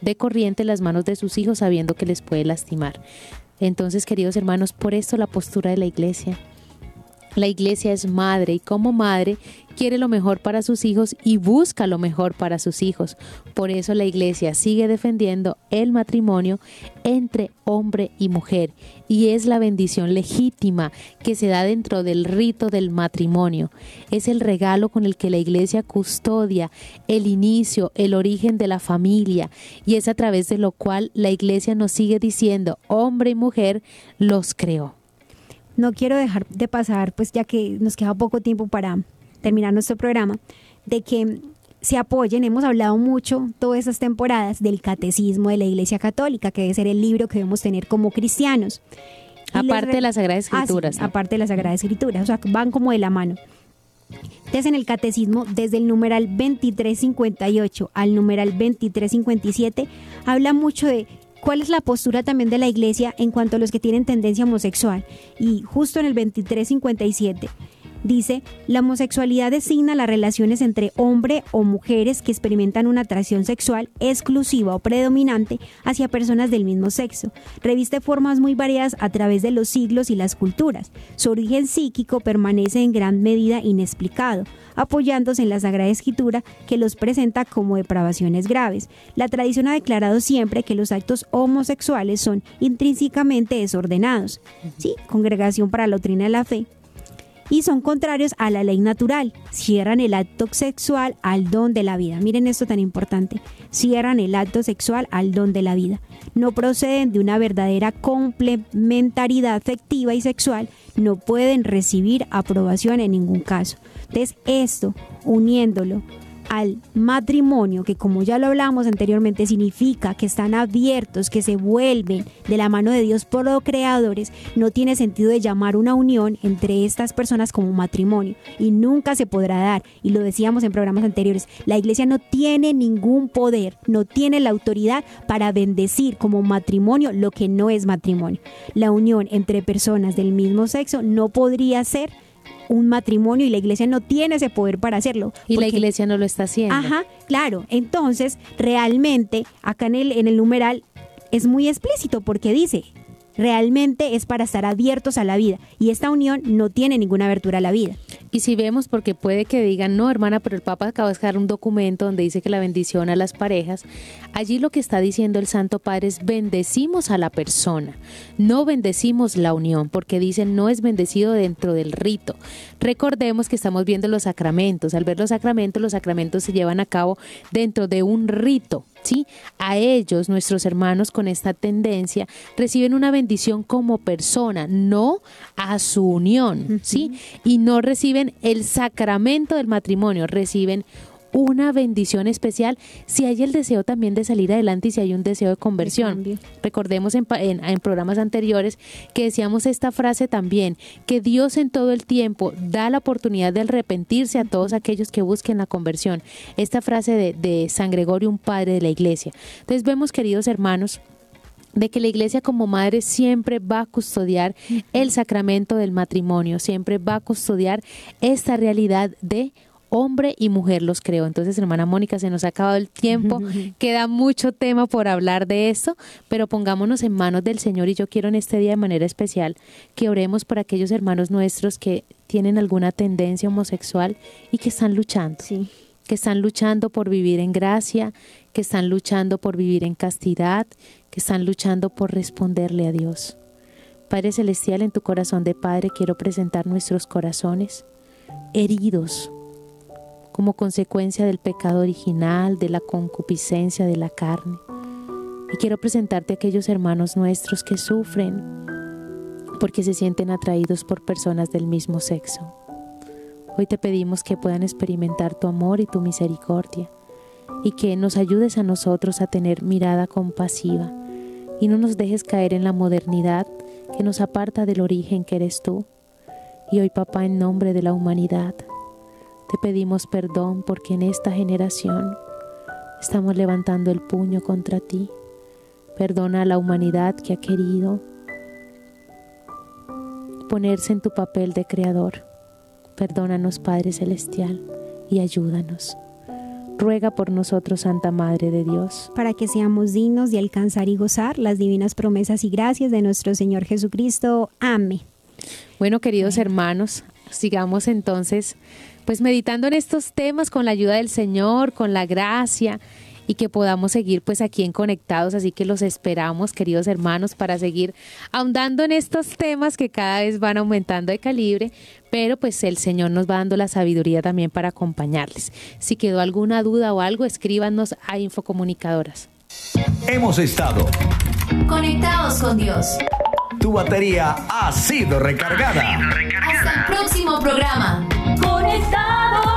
de corriente en las manos de sus hijos sabiendo que les puede lastimar. Entonces, queridos hermanos, por esto la postura de la iglesia La iglesia es madre y como madre quiere lo mejor para sus hijos y busca lo mejor para sus hijos. Por eso la iglesia sigue defendiendo el matrimonio entre hombre y mujer y es la bendición legítima que se da dentro del rito del matrimonio. Es el regalo con el que la iglesia custodia el inicio, el origen de la familia y es a través de lo cual la iglesia nos sigue diciendo hombre y mujer los creó no quiero dejar de pasar, pues ya que nos queda poco tiempo para terminar nuestro programa, de que se apoyen, hemos hablado mucho todas esas temporadas del catecismo de la Iglesia Católica, que debe ser el libro que debemos tener como cristianos. aparte de las Sagradas ah, Escrituras. Aparte de las Sagradas Escrituras, o sea, van como de la mano. Entonces en el catecismo, desde el numeral 2358 al numeral 2357, habla mucho de cuál es la postura también de la iglesia en cuanto a los que tienen tendencia homosexual. Y justo en el 2357 dice, la homosexualidad designa las relaciones entre hombre o mujeres que experimentan una atracción sexual exclusiva o predominante hacia personas del mismo sexo. Reviste formas muy variadas a través de los siglos y las culturas. Su origen psíquico permanece en gran medida inexplicado, apoyándose en la Sagrada Escritura que los presenta como depravaciones graves. La tradición ha declarado siempre que los actos homosexuales son intrínsecamente desordenados. Sí, Congregación para la Doctrina de la Fe y son contrarios a la ley natural. Cierran el acto sexual al don de la vida. Miren esto tan importante. Cierran el acto sexual al don de la vida. No proceden de una verdadera complementariedad afectiva y sexual. No pueden recibir aprobación en ningún caso. Entonces, esto, uniéndolo al matrimonio, que como ya lo hablamos anteriormente, significa que están abiertos, que se vuelven de la mano de Dios por los creadores, no tiene sentido de llamar una unión entre estas personas como matrimonio y nunca se podrá dar. Y lo decíamos en programas anteriores, la iglesia no tiene ningún poder, no tiene la autoridad para bendecir como matrimonio lo que no es matrimonio. La unión entre personas del mismo sexo no podría ser un matrimonio y la iglesia no tiene ese poder para hacerlo. Y la iglesia no lo está haciendo. Ajá, claro. Entonces, realmente, acá en el, en el numeral es muy explícito porque dice, realmente es para estar abiertos a la vida y esta unión no tiene ninguna abertura a la vida. Y si vemos, porque puede que digan, no, hermana, pero el Papa acaba de dejar un documento donde dice que la bendición a las parejas, allí lo que está diciendo el Santo Padre es bendecimos a la persona, no bendecimos la unión, porque dicen no es bendecido dentro del rito. Recordemos que estamos viendo los sacramentos, al ver los sacramentos, los sacramentos se llevan a cabo dentro de un rito. ¿Sí? A ellos, nuestros hermanos con esta tendencia, reciben una bendición como persona, no a su unión, ¿sí? Y no reciben el sacramento del matrimonio, reciben una bendición especial si hay el deseo también de salir adelante y si hay un deseo de conversión. Recordemos en, en, programas anteriores que decíamos esta frase también, que Dios en todo el tiempo da la oportunidad de arrepentirse a todos aquellos que busquen la conversión. Esta frase de, de San Gregorio, un padre de la iglesia. Entonces vemos, queridos hermanos, de que la iglesia como madre siempre va a custodiar el sacramento del matrimonio, siempre va a custodiar esta realidad de hombre y mujer los creó. Entonces, hermana Mónica, se nos ha acabado el tiempo, queda mucho tema por hablar de esto, pero pongámonos en manos del Señor y yo quiero en este día de manera especial que oremos por aquellos hermanos nuestros que tienen alguna tendencia homosexual y que están luchando. que están luchando por vivir en gracia, que están luchando por vivir en castidad, que están luchando por responderle a Dios. Padre Celestial, en tu corazón de Padre quiero presentar nuestros corazones heridos como consecuencia del pecado original, de la concupiscencia de la carne. Y quiero presentarte a aquellos hermanos nuestros que sufren porque se sienten atraídos por personas del mismo sexo. Hoy te pedimos que puedan experimentar tu amor y tu misericordia y que nos ayudes a nosotros a tener mirada compasiva y no nos dejes caer en la modernidad que nos aparta del origen que eres tú. Y hoy, papá, en nombre de la humanidad, te pedimos perdón porque en esta generación estamos levantando el puño contra ti. Perdona a la humanidad que ha querido ponerse en tu papel de creador. Perdónanos, Padre Celestial, y ayúdanos ruega por nosotros, Santa Madre de Dios. Para que seamos dignos de alcanzar y gozar las divinas promesas y gracias de nuestro Señor Jesucristo. Amén. Bueno, queridos hermanos, sigamos entonces pues meditando en estos temas con la ayuda del Señor, con la gracia y que podamos seguir pues aquí en Conectados. Así que los esperamos, queridos hermanos, para seguir ahondando en estos temas que cada vez van aumentando de calibre, pero pues el Señor nos va dando la sabiduría también para acompañarles. Si quedó alguna duda o algo, escríbanos a Infocomunicadoras. Hemos estado conectados con Dios. Tu batería ha sido recargada. Hasta el próximo programa. Conectados.